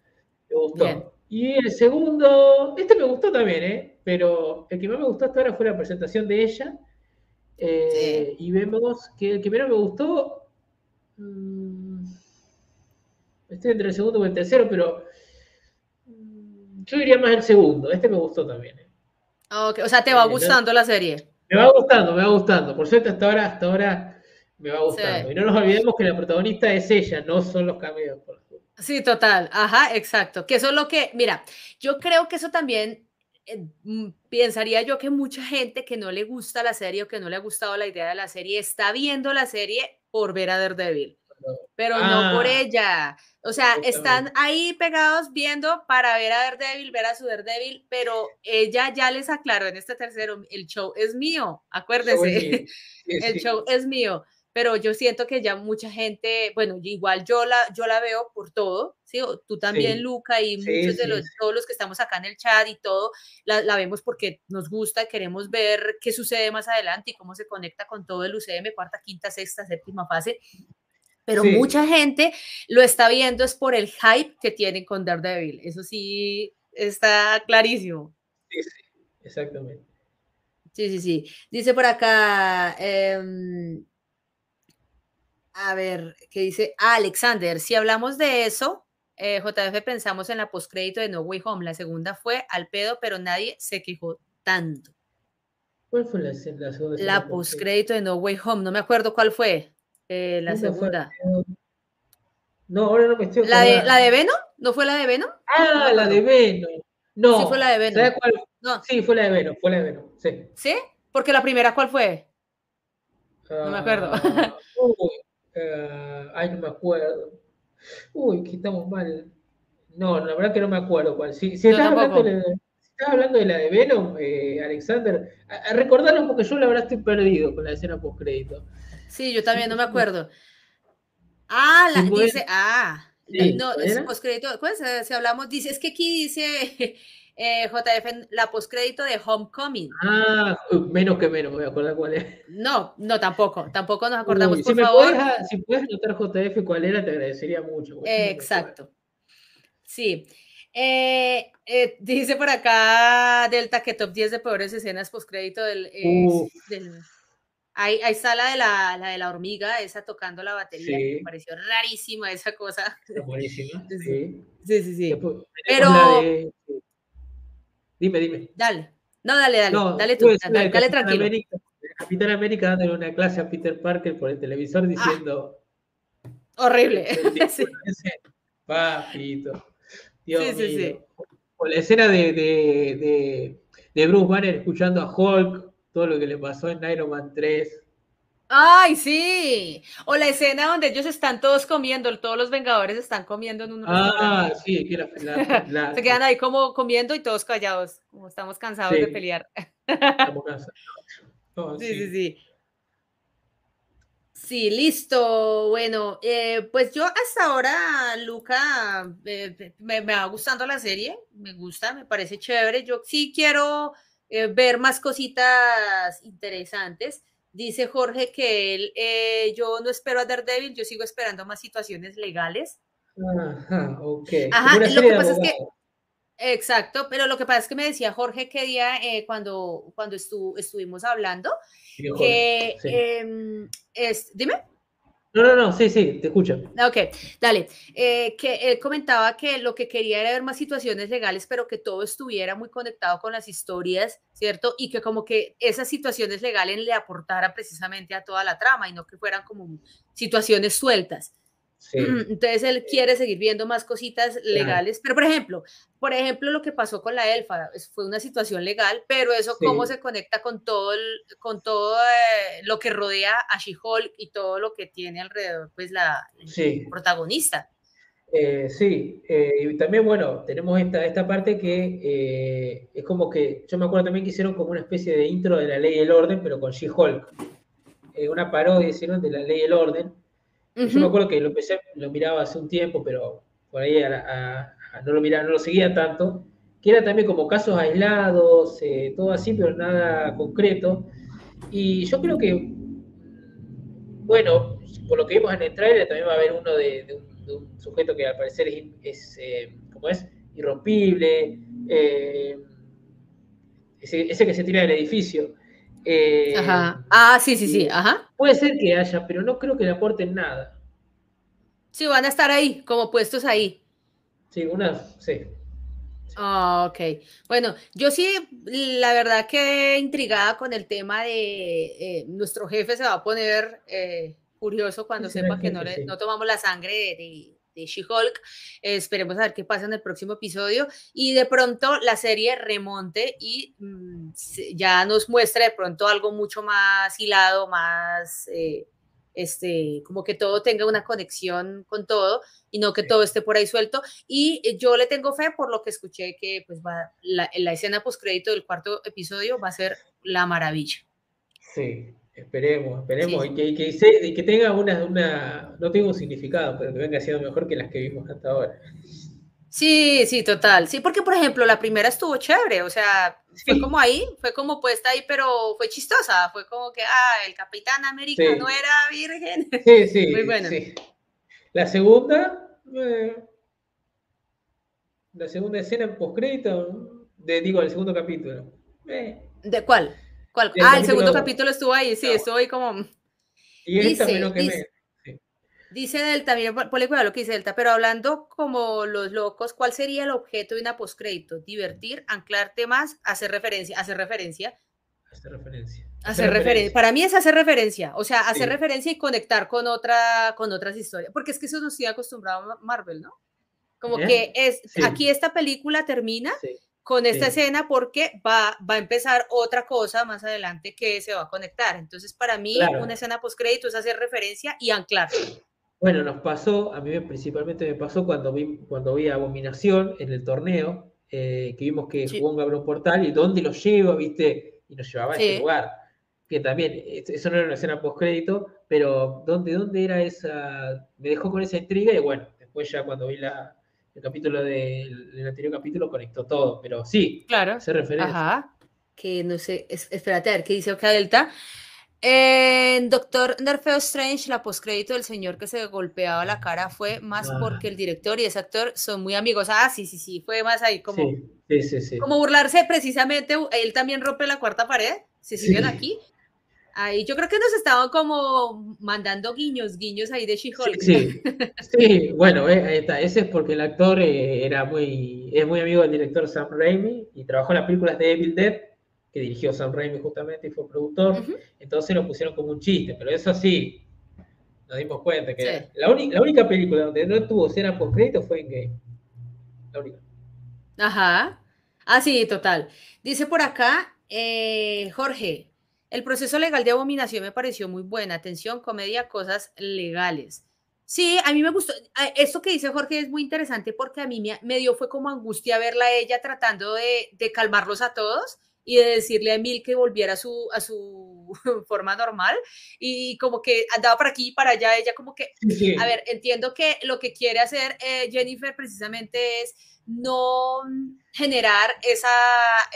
Me gustó. Y el segundo, este me gustó también, ¿eh? pero el que más me gustó hasta ahora fue la presentación de ella. Eh, y vemos que el que menos me gustó. Mmm, estoy entre el segundo y el tercero, pero mm, yo diría más el segundo. Este me gustó también. ¿eh? o sea, ¿te va eh, gustando la serie? Me va gustando, me va gustando. Por suerte, hasta ahora, hasta ahora me va gustando. Y no nos olvidemos que la protagonista es ella, no son los cameos. Sí, total. Ajá, exacto. Que eso es lo que, mira, yo creo que eso también eh, mm, pensaría yo que mucha gente que no le gusta la serie o que no le ha gustado la idea de la serie está viendo la serie por ver a Daredevil, pero no por ah. ella. O sea, están ahí pegados viendo para ver a Daredevil, ver a su Daredevil, pero ella ya les aclaró en este tercero, el show es mío, acuérdense, el show es mío pero yo siento que ya mucha gente, bueno, igual yo la, yo la veo por todo, ¿sí? tú también, Luca, y muchos de los, todos los que estamos acá en el chat y todo, la, la, vemos porque nos gusta, queremos ver qué sucede más adelante y cómo se conecta con todo el UCM, cuarta, quinta, sexta, séptima fase. Pero mucha gente lo está viendo es por el hype que tienen con Daredevil. Eso sí está clarísimo. Sí, sí, exactamente. Sí, sí, sí. Dice por acá, eh, a ver, ¿qué dice ah, Alexander? Si hablamos de eso, eh, JF pensamos en la postcrédito de No Way Home. La segunda fue al pedo, pero nadie se quejó tanto. ¿Cuál fue la, segunda La postcrédito de No Way Home, no me acuerdo cuál fue. Eh, la segunda. No, ahora no me estoy ¿La de, ¿La de Venom? ¿No fue la de Venom? Ah, la de Venom. No. Sí, fue la de Venom. ¿Sabes cuál? No. Sí, fue la de Venom, fue la de Venom, sí. ¿Sí? Porque la primera, ¿cuál fue? no me acuerdo. Ah, uy, uh, ay, no me acuerdo. Uy, que estamos mal. No, la verdad que no me acuerdo cuál. Si, si estás, hablando de, hablando de, la de Venom, eh, Alexander, a, recordarlo porque yo la verdad estoy perdido con la escena post-crédito. Sí, yo también no me acuerdo. Ah, la, dice, ah, no, es postcrédito, pues, eh, si hablamos, dice, es que aquí dice eh, JF, la postcrédito de Homecoming. Ah, menos que menos, me voy a acordar cuál es. No, no, tampoco, tampoco nos acordamos, por si favor. si puedes anotar JF cuál era, te agradecería mucho. Exacto. Sí. Eh, dice por acá Delta que top 10 de peores escenas postcrédito del, del Ahí, está la de la, la, de la hormiga, esa tocando la batería, me pareció rarísima esa cosa. buenísima, sí. Sí, sí, sí. Pero... Dime, dime. Dale. No, dale, dale. dale tú, dale, dale, tranquilo. América, Capitán América dándole una clase a Peter Parker por el televisor ah. diciendo... horrible. sí. Papito. Dios sí, sí, sí. O la escena de, de, de, de Bruce Banner escuchando a Hulk todo lo que le pasó en Iron Man 3. Ay, sí. O la escena donde ellos están todos comiendo, todos los Vengadores están comiendo en un Ah, sí, que la, Se quedan ahí como comiendo y todos callados, como estamos cansados de pelear. Estamos cansados. sí, sí, sí, sí. listo. Bueno, eh, pues yo hasta ahora, Luca, eh, me, me va gustando la serie, me gusta, me parece chévere. Yo sí quiero eh, ver más cositas interesantes. Dice Jorge que él, eh, yo no espero a Daredevil, yo sigo esperando más situaciones legales. Ajá, ok. Ajá, lo que pasa es que, exacto, pero lo que pasa es que me decía Jorge que día eh, cuando, cuando estuvimos hablando, que, em, es, dime. No, no, no, sí, sí, te escucho. Ok, dale. Eh, que él comentaba que lo que quería era ver más situaciones legales, pero que todo estuviera muy conectado con las historias, ¿cierto? Y que como que esas situaciones legales le aportaran precisamente a toda la trama y no que fueran como situaciones sueltas. Entonces él quiere seguir viendo más cositas legales, pero por ejemplo, por ejemplo lo que pasó con la elfa fue una situación legal, pero eso cómo se conecta con todo con todo eh, lo que rodea a She-Hulk y todo lo que tiene alrededor, pues la, protagonista. Eh, sí, eh, y también, bueno, tenemos esta, esta parte que es como que, yo me acuerdo también que hicieron como una especie de intro de la ley y el orden, pero con She-Hulk. una parodia hicieron de la ley y el orden, yo me acuerdo que lo empecé, lo miraba hace un tiempo, pero por ahí no lo miraba, no lo seguía tanto, que era también como casos aislados, eh, todo así, pero nada concreto. Y yo creo que, bueno, por lo que vimos en el trailer, también va a haber uno de, un, sujeto que al parecer es, eh, como es, irrompible, eh, ese, que se tira del edificio. Ajá. Ah, sí, sí, sí, ajá. Puede ser que haya, pero no creo que le aporten nada. Sí, van a estar ahí, como puestos ahí. Sí, una, sí. Ah, ok. Bueno, yo sí, la verdad que intrigada con el tema de eh, nuestro jefe se va a poner eh, curioso cuando sepa que no, le, no tomamos la sangre de, de, She-Hulk. esperemos a ver qué pasa en el próximo episodio y de pronto la serie remonte y mm, ya nos muestre de pronto algo mucho más hilado, más... Eh, este, como que todo tenga una conexión con todo y no que todo esté por ahí suelto. Y eh, yo le tengo fe por lo que escuché que pues va, la, la escena postcrédito del cuarto episodio va a ser la maravilla. Sí, esperemos, esperemos, y, que, que, que, tenga una, una, no tenga un significado, pero que venga siendo mejor que las que vimos hasta ahora. Sí, sí, total. Sí, porque por ejemplo la primera estuvo chévere, o sea, fue como ahí, fue como puesta ahí, pero fue chistosa, fue como que, ah, el Capitán América no era virgen. Sí, sí. Muy bueno. La segunda, eh, la segunda escena en postcrédito, de, digo, el segundo capítulo. Eh. ¿De cuál? ¿Cuál? ah, el segundo capítulo estuvo ahí, sí, estuvo ahí como... Y esta menos que me... Dice Delta, mira, ponle cuidado lo que dice Delta, pero hablando como los locos, ¿cuál sería el objeto de una postcrédito? Divertir, anclarte más, hacer referencia, hacer referencia. Hacer referencia. Hacer, referencia. Para mí es hacer referencia, o sea, hacer referencia y conectar con, otra, con otras historias, porque es que eso nos tiene acostumbrado Marvel, ¿no? Como ¿Eh? que es, aquí esta película termina con esta escena porque va, va a empezar otra cosa más adelante que se va a conectar. Entonces, para mí, una escena post crédito es hacer referencia y anclar. Bueno, nos pasó, a mí principalmente me pasó cuando vi, cuando vi Abominación en el torneo, eh, que vimos que jugó un un portal y dónde lo lleva, ¿viste? Y nos llevaba a ese lugar. Que también, eso no era una escena post crédito, pero ¿dónde, ¿dónde era esa? Me dejó con esa intriga y bueno, después ya cuando vi la, el capítulo del, anterior capítulo conectó todo, pero sí, claro. se referencia. Ajá. Que no sé, espérate a ver qué dice Oka Delta. En Doctor Nerfeo Strange, la postcrédito del señor que se golpeaba la cara fue más ah. porque el director y ese actor son muy amigos. Ah, sí, sí, sí, fue más ahí como, sí, sí, sí, como burlarse precisamente. Él también rompe la cuarta pared. Se siguen aquí. Ahí yo creo que nos estaban como mandando guiños, guiños ahí de she Sí, sí, bueno, eh, ese es porque el actor eh, era muy, es muy amigo del director Sam Raimi y trabajó en las películas de Evil Dead, que dirigió Sam Raimi justamente y fue productor, entonces lo pusieron como un chiste, pero eso sí, nos dimos cuenta que la, la, única película donde no tuvo escena post crédito fue en Game. La única. Ajá. Ah, sí, total. Dice por acá, eh, Jorge, el proceso legal de abominación me pareció muy buena. Atención, comedia, cosas legales. Sí, a mí me gustó. Esto que dice Jorge es muy interesante porque a mí me, dio fue como angustia verla a ella tratando de, calmarlos a todos y de decirle a Emil que volviera a su, a su forma normal y como que andaba por aquí y para allá, ella como que, a ver, entiendo que lo que quiere hacer eh, Jennifer precisamente es no generar esa,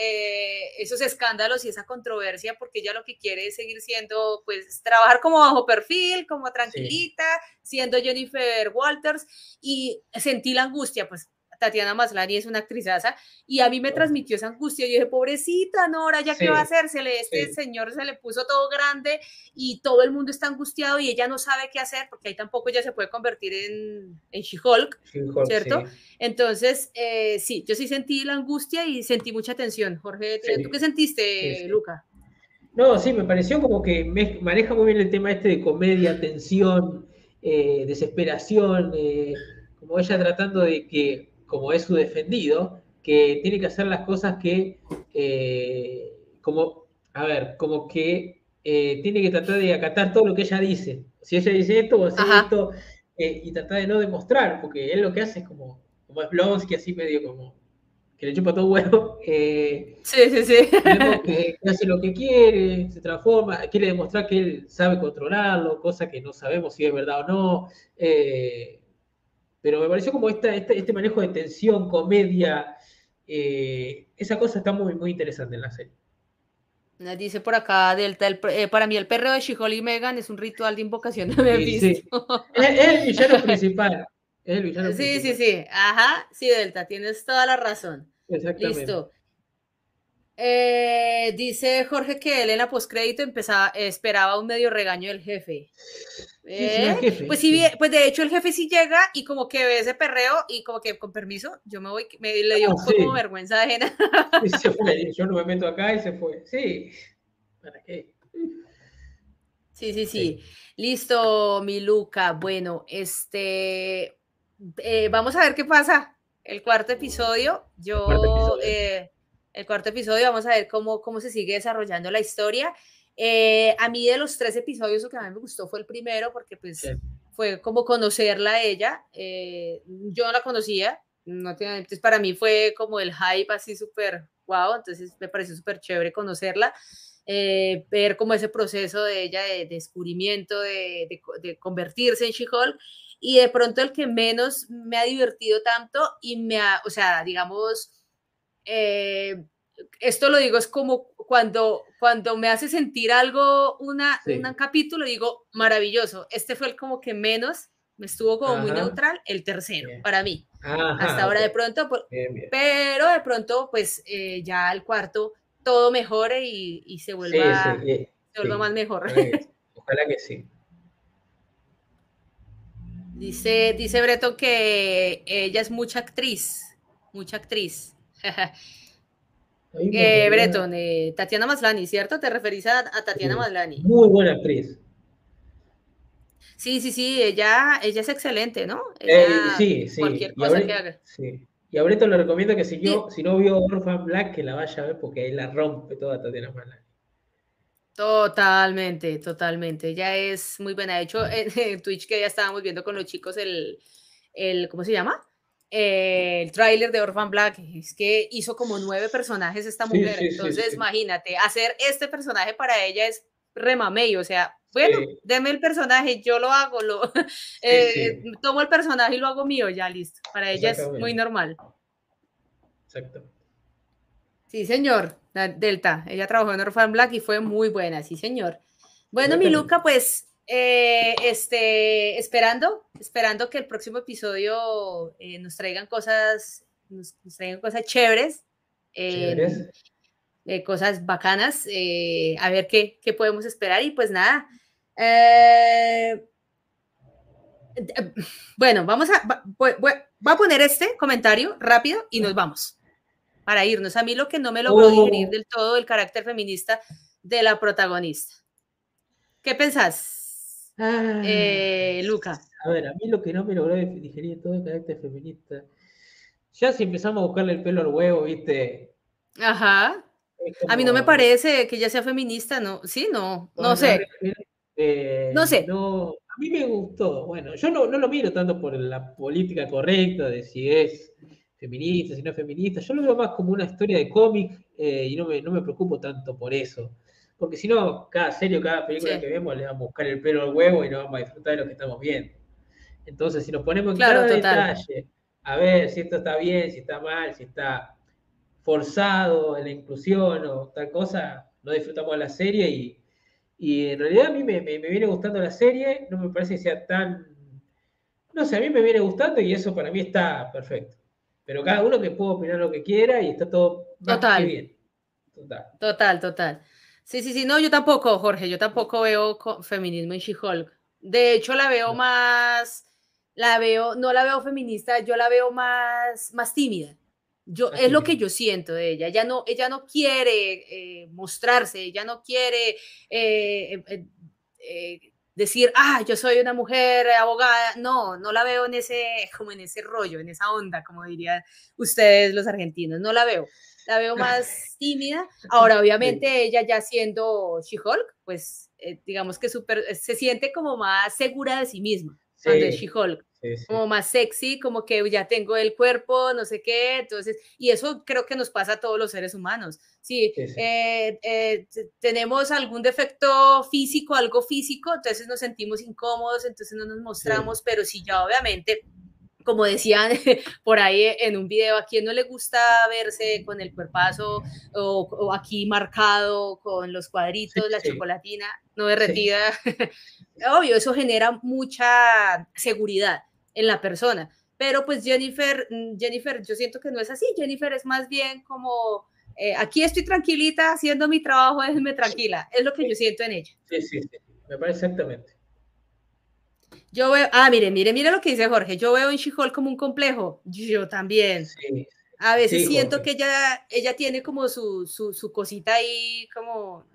eh, esos escándalos y esa controversia, porque ella lo que quiere es seguir siendo, pues, trabajar como bajo perfil, como tranquilita, siendo Jennifer Walters, y sentí la angustia, pues, Tatiana Maslani es una actrizaza y a mí me transmitió esa angustia. Yo dije, pobrecita Nora, ¿ya qué va a hacer? Se le, este señor se le puso todo grande y todo el mundo está angustiado y ella no sabe qué hacer porque ahí tampoco ella se puede convertir en, en She-Hulk, ¿cierto? Entonces, eh, sí, yo sí sentí la angustia y sentí mucha tensión. Jorge, ¿tú qué sentiste, Luca? No, sí, me pareció como que maneja muy bien el tema este de comedia, tensión, eh, desesperación, eh, como ella tratando de que como es su defendido, que tiene que hacer las cosas que, eh, como, a ver, como que eh, tiene que tratar de acatar todo lo que ella dice. Si ella dice esto o hace esto, eh, y tratar de no demostrar, porque él lo que hace es como, como es Blonsky, así medio como que le chupa todo huevo. sí, sí, sí. Que, hace lo que quiere, se transforma, quiere demostrar que él sabe controlarlo, cosa que no sabemos si es verdad o no. Pero me pareció como esta, este, este manejo de tensión, comedia, eh, esa cosa está muy, muy interesante en la serie. Dice por acá Delta, eh, para mí el perreo de she y Megan es un ritual de invocación de Mephisto. Es, el villano principal. Es el villano sí, sí, sí. Ajá, sí, Delta, tienes toda la razón. Exactamente. Listo. Eh, dice Jorge que él en la postcrédito empezaba, esperaba un medio regaño del jefe. Eh, pues sí, pues de hecho el jefe sí llega y como que ve ese perreo y como que con permiso, yo me voy, me le dio un poco como vergüenza ajena. yo no me meto acá y se fue. Sí, ¿para qué? Sí, sí, sí. Listo, mi Luca. Bueno, este, eh, vamos a ver qué pasa. El cuarto episodio. Yo, el cuarto episodio, vamos a ver cómo, cómo se sigue desarrollando la historia. Eh, a mí de los tres episodios, lo que a mí me gustó fue el primero, porque pues fue como conocerla a ella. Eh, yo no la conocía, no entonces para mí fue como el hype así súper wow, entonces me pareció súper chévere conocerla. Eh, ver como ese proceso de ella de, descubrimiento, de, de, convertirse en She-Hulk, y de pronto el que menos me ha divertido tanto y me ha, o sea, digamos, eh, esto lo digo, es como cuando, cuando me hace sentir algo, una, un capítulo, digo, maravilloso. Este fue el como que menos, me estuvo como muy neutral, el tercero, para mí. Hasta ahora de pronto, pero de pronto, pues eh, ya el cuarto, todo mejore y, se vuelva, se vuelva más mejor. Ojalá que sí. Dice, dice Breton que ella es mucha actriz, mucha actriz. Eh, Breton, eh, Tatiana Maslani, ¿cierto? ¿Te referís a, Tatiana Maslani? Muy buena actriz. Sí, sí, sí, ella, ella es excelente, ¿no? Eh, sí, sí. Cualquier cosa que haga. Sí. Y a Breton le recomiendo que si, yo, si no vio Orphan Black, que la vaya a ver porque ahí la rompe toda Tatiana Maslani. Totalmente, totalmente. Ella es muy buena. De hecho, en, Twitch que ya estábamos viendo con los chicos el, el ¿cómo se llama? El tráiler de Orphan Black, es que hizo como nueve personajes esta mujer. Entonces, imagínate, hacer este personaje para ella es remamey, o sea, bueno, deme el personaje, yo lo hago, lo, eh, tomo el personaje y lo hago mío, ya listo. Para ella es muy normal. Exacto. Sí, señor, Delta. Ella trabajó en Orphan Black y fue muy buena, sí, señor. Bueno, mi Luca, pues eh, este, esperando, esperando que el próximo episodio eh, nos traigan cosas, nos, traigan cosas chéveres, eh, cosas bacanas, a ver qué, qué, podemos esperar y pues nada. bueno, vamos a, voy, a poner este comentario rápido y nos vamos para irnos. A mí lo que no me logró digerir del todo el carácter feminista de la protagonista. ¿Qué pensás? Ah, eh, Luca. A ver, a mí lo que no me logró digerir todo el carácter feminista. Ya si empezamos a buscarle el pelo al huevo, ¿viste? Ajá. A mí no me parece que ella sea feminista, ¿no? Sí, no, no, sé. Eh, no sé. No, a mí me gustó. Bueno, yo no, no, lo miro tanto por la política correcta de si es feminista, si no es feminista. Yo lo veo más como una historia de cómic eh, y no me, no me preocupo tanto por eso porque si no, cada serie o cada película que vemos le vamos a buscar el pelo al huevo y no vamos a disfrutar de lo que estamos viendo. Entonces, si nos ponemos en cada detalle, a ver si esto está bien, si está mal, si está forzado en la inclusión o tal cosa, no disfrutamos de la serie y, y en realidad a mí me, me, viene gustando la serie, no me parece que sea tan... No sé, a mí me viene gustando y eso para mí está perfecto. Pero cada uno que pueda opinar lo que quiera y está todo total. bien. Total. Total, total. Sí, sí, sí, no, yo tampoco, Jorge, yo tampoco veo feminismo en She-Hulk. De hecho, la veo más, la veo, no la veo feminista, yo la veo más, más tímida. Yo, es lo que yo siento de ella. Ella no, ella no quiere eh, mostrarse, ella no quiere eh, eh, decir, ah, yo soy una mujer abogada. No, no la veo en ese, como en ese rollo, en esa onda, como dirían ustedes los argentinos. No la veo la veo más tímida. Ahora, obviamente, ella ya siendo She-Hulk, pues eh, digamos que super, eh, se siente como más segura de sí misma cuando es She-Hulk. Como más sexy, como que ya tengo el cuerpo, no sé qué, entonces, y eso creo que nos pasa a todos los seres humanos. Si eh, tenemos algún defecto físico, algo físico, entonces nos sentimos incómodos, entonces no nos mostramos, pero si ya obviamente como decían por ahí en un video, a quien no le gusta verse con el cuerpazo o, aquí marcado con los cuadritos, la chocolatina no derretida, obvio, eso genera mucha seguridad en la persona. Pero pues Jennifer, mm, Jennifer, yo siento que no es así. Jennifer es más bien como, eh, aquí estoy tranquilita haciendo mi trabajo, déjenme tranquila. Es lo que yo siento en ella. Sí, sí, sí, me parece exactamente. Yo veo, ah, mire, mire, mire lo que dice Jorge. Yo veo en She-Hulk como un complejo. Yo también. A veces siento que ella, ella tiene como su, su, cosita ahí, como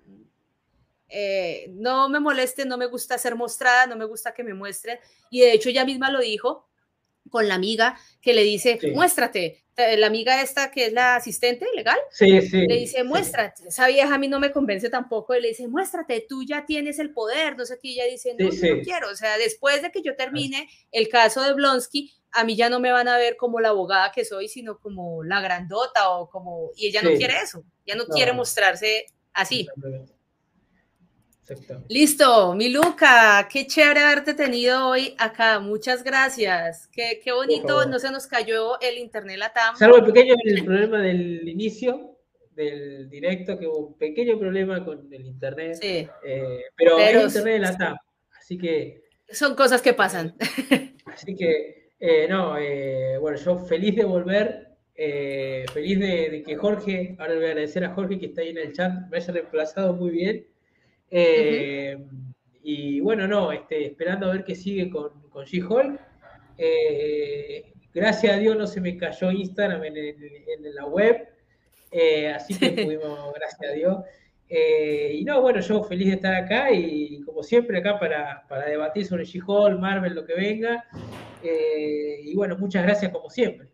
eh, no me moleste, no me gusta ser mostrada, no me gusta que me muestren. Y de hecho ella misma lo dijo con la amiga que le dice, muéstrate. La amiga esta que es la asistente legal, sí, sí, le dice, muéstrate. Esa vieja a mí no me convence tampoco. Y le dice, muéstrate, tú ya tienes el poder. No sé qué. ella dice, no, no quiero. O sea, después de que yo termine el caso de Blonsky, a mí ya no me van a ver como la abogada que soy, sino como la grandota o como... Y ella no quiere eso. Ya no, quiere mostrarse así. Listo, mi Luca, qué chévere haberte tenido hoy acá. Muchas gracias. Qué, qué bonito, no se nos cayó el internet Latam. Salvo el pequeño el problema del inicio del directo, que hubo un pequeño problema con el internet. Sí. Eh, pero, el internet de Latam. Así que. Son cosas que pasan. Así que, eh, no, eh, bueno, yo feliz de volver. feliz de, de, que Jorge, ahora le voy a agradecer a Jorge que está ahí en el chat, me haya reemplazado muy bien. Eh, y bueno, no, este, esperando a ver qué sigue con, con She-Hulk. Eh, gracias a Dios no se me cayó Instagram en, la web. así que pudimos, gracias a Dios. y no, bueno, yo feliz de estar acá y como siempre acá para, para debatir sobre She-Hulk, Marvel, lo que venga. y bueno, muchas gracias como siempre.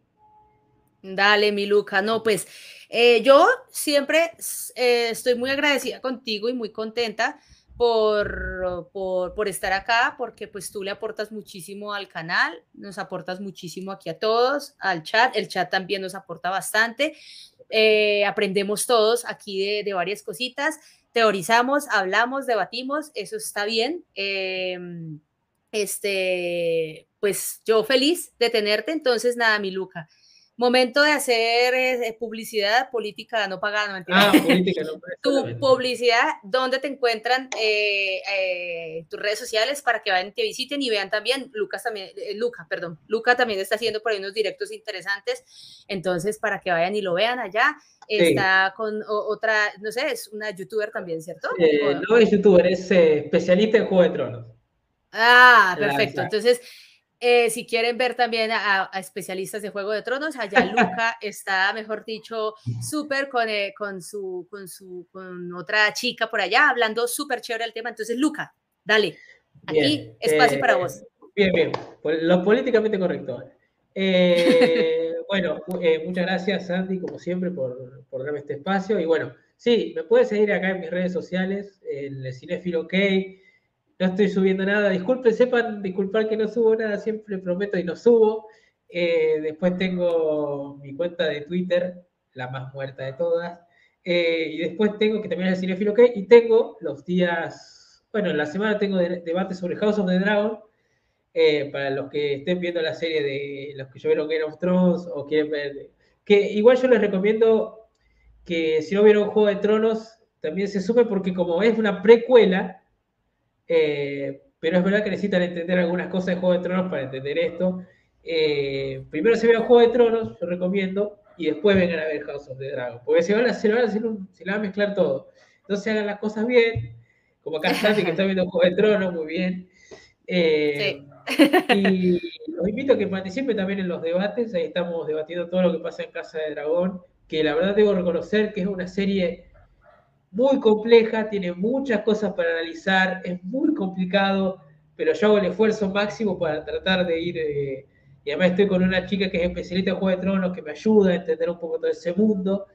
Dale, mi Luca. No, pues eh, yo siempre eh, estoy muy agradecida contigo y muy contenta por, por, estar acá, porque pues tú le aportas muchísimo al canal, nos aportas muchísimo aquí a todos, al chat, el chat también nos aporta bastante, eh, aprendemos todos aquí de, de, varias cositas, teorizamos, hablamos, debatimos, eso está bien. Em, este, pues yo feliz de tenerte, entonces nada, mi Luca. Momento de hacer eh, publicidad política no pagada, no Ah, política no Tu publicidad, ¿dónde te encuentran eh, eh, tus redes sociales para que vayan, te visiten y vean también? Lucas también, Luca, perdón, Luca también está haciendo por ahí unos directos interesantes, entonces para que vayan y lo vean allá. Está con otra, no sé, es una youtuber también, ¿cierto? no es youtuber, es especialista en Juego de Tronos. Ah, perfecto. Entonces, eh, si quieren ver también a, especialistas de Juego de Tronos, allá Luca está, mejor dicho, súper con, eh, con, su, con, su, con otra chica por allá, hablando súper chévere el tema. Entonces, Luca, dale, aquí espacio para vos. Eh, bien, bien, lo políticamente correcto. bueno, muchas gracias, Sandy, como siempre, por, por darme este espacio. Y bueno, sí, me puedes seguir acá en mis redes sociales, en el Cinefilo OK no estoy subiendo nada. Disculpen, sepan disculpar que no subo nada, siempre prometo y no subo. Eh, después tengo mi cuenta de Twitter, la más muerta de todas. Eh, y después tengo, que también es el Cinefilo OK, y tengo los días, bueno, en la semana tengo debate sobre House of the Dragon, eh, para los que estén viendo la serie de los que yo vieron Game of Thrones o quieren ver, que igual yo les recomiendo que si no vieron Juego de Tronos, también se sume porque como es una precuela, eh, pero es verdad que necesitan entender algunas cosas de Juego de Tronos para entender esto. Eh, primero se vean Juego de Tronos, yo recomiendo, y después vengan a ver House of the Dragon, porque se, van a, se, van a, se a mezclar todo. Entonces hagan las cosas bien, como acá que está viendo Juego de Tronos, muy bien. Eh, y los invito a que participen también en los debates, ahí estamos debatiendo todo lo que pasa en Casa de Dragón, que la verdad debo reconocer que es una serie muy compleja, tiene muchas cosas para analizar, es muy complicado, pero yo hago el esfuerzo máximo para tratar de ir, eh, y además estoy con una chica que es especialista en Juego de Tronos que me ayuda a entender un poco todo ese mundo,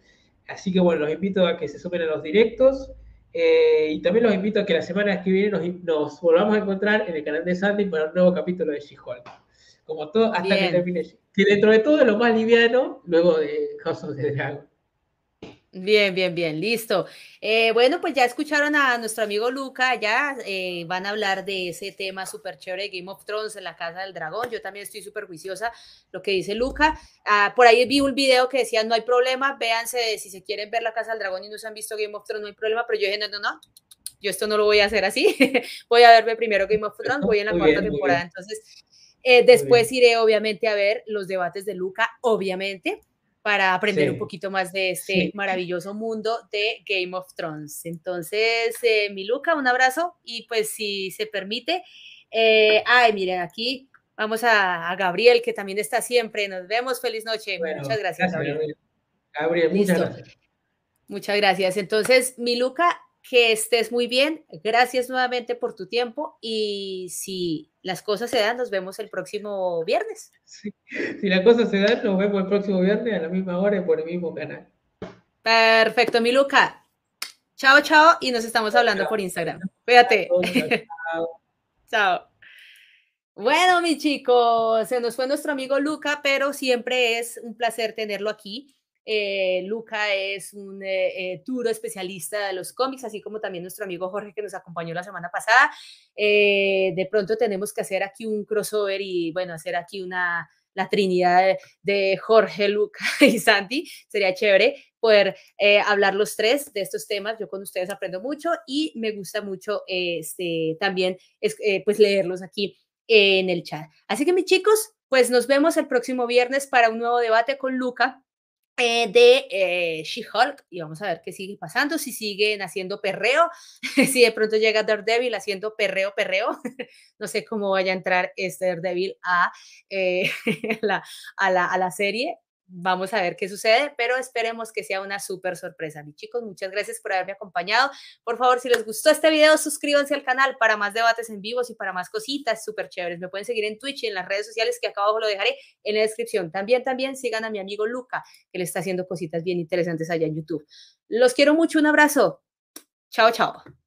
así que bueno, los invito a que se sumen a los directos, eh, y también los invito a que la semana que viene nos, volvamos a encontrar en el canal de Sandy para un nuevo capítulo de She-Hulk. Como todo, hasta que termine. Que dentro de todo es lo más liviano, luego de House of the Dragon. Bien, bien, bien, listo. Eh, bueno, pues ya escucharon a nuestro amigo Luca, ya eh, van a hablar de ese tema súper chévere de Game of Thrones en la Casa del Dragón. Yo también estoy súper juiciosa lo que dice Luca. Ah, por ahí vi un video que decía, no hay problema, véanse, si se quieren ver la Casa del Dragón y no se han visto Game of Thrones, no hay problema, pero yo dije, no, no, no, yo esto no lo voy a hacer así, voy a verme primero Game of Thrones, voy en la cuarta temporada, entonces... Eh, después iré obviamente a ver los debates de Luca, obviamente, para aprender un poquito más de este maravilloso mundo de Game of Thrones. Entonces, eh, mi Luca, un abrazo y pues si se permite, eh, ay, miren, aquí vamos a, Gabriel, que también está siempre. Nos vemos, feliz noche. muchas gracias, Gabriel. Gabriel, muchas gracias. Muchas gracias. Entonces, mi Luca, que estés muy bien. Gracias nuevamente por tu tiempo y si las cosas se dan, nos vemos el próximo viernes. Si las cosas se dan, nos vemos el próximo viernes a la misma hora y por el mismo canal. Perfecto, mi Luca. Chao, chao y nos estamos hablando por Instagram. Cuídate. Chao. chao. Bueno, mis chicos, se nos fue nuestro amigo Luca, pero siempre es un placer tenerlo aquí. Eh, Luca es un eh, eh, duro especialista de los cómics, así como también nuestro amigo Jorge que nos acompañó la semana pasada. de pronto tenemos que hacer aquí un crossover y bueno, hacer aquí una, la trinidad de, Jorge, Luca y Santi. Sería chévere poder hablar los tres de estos temas. Yo con ustedes aprendo mucho y me gusta mucho este, también pues leerlos aquí en el chat. Así que mis chicos, pues nos vemos el próximo viernes para un nuevo debate con Luca eh, de eh, She-Hulk y vamos a ver qué sigue pasando, si siguen haciendo perreo, si de pronto llega Daredevil haciendo perreo, perreo, no sé cómo vaya a entrar este Daredevil a, eh, la, a, la, a la serie, Vamos a ver qué sucede, pero esperemos que sea una súper sorpresa. Mis chicos, muchas gracias por haberme acompañado. Por favor, si les gustó este video, suscríbanse al canal para más debates en vivos y para más cositas súper chéveres. Me pueden seguir en Twitch y en las redes sociales que acá abajo lo dejaré en la descripción. También, también sigan a mi amigo Luca, que le está haciendo cositas bien interesantes allá en YouTube. Los quiero mucho. Un abrazo. Chao, chao.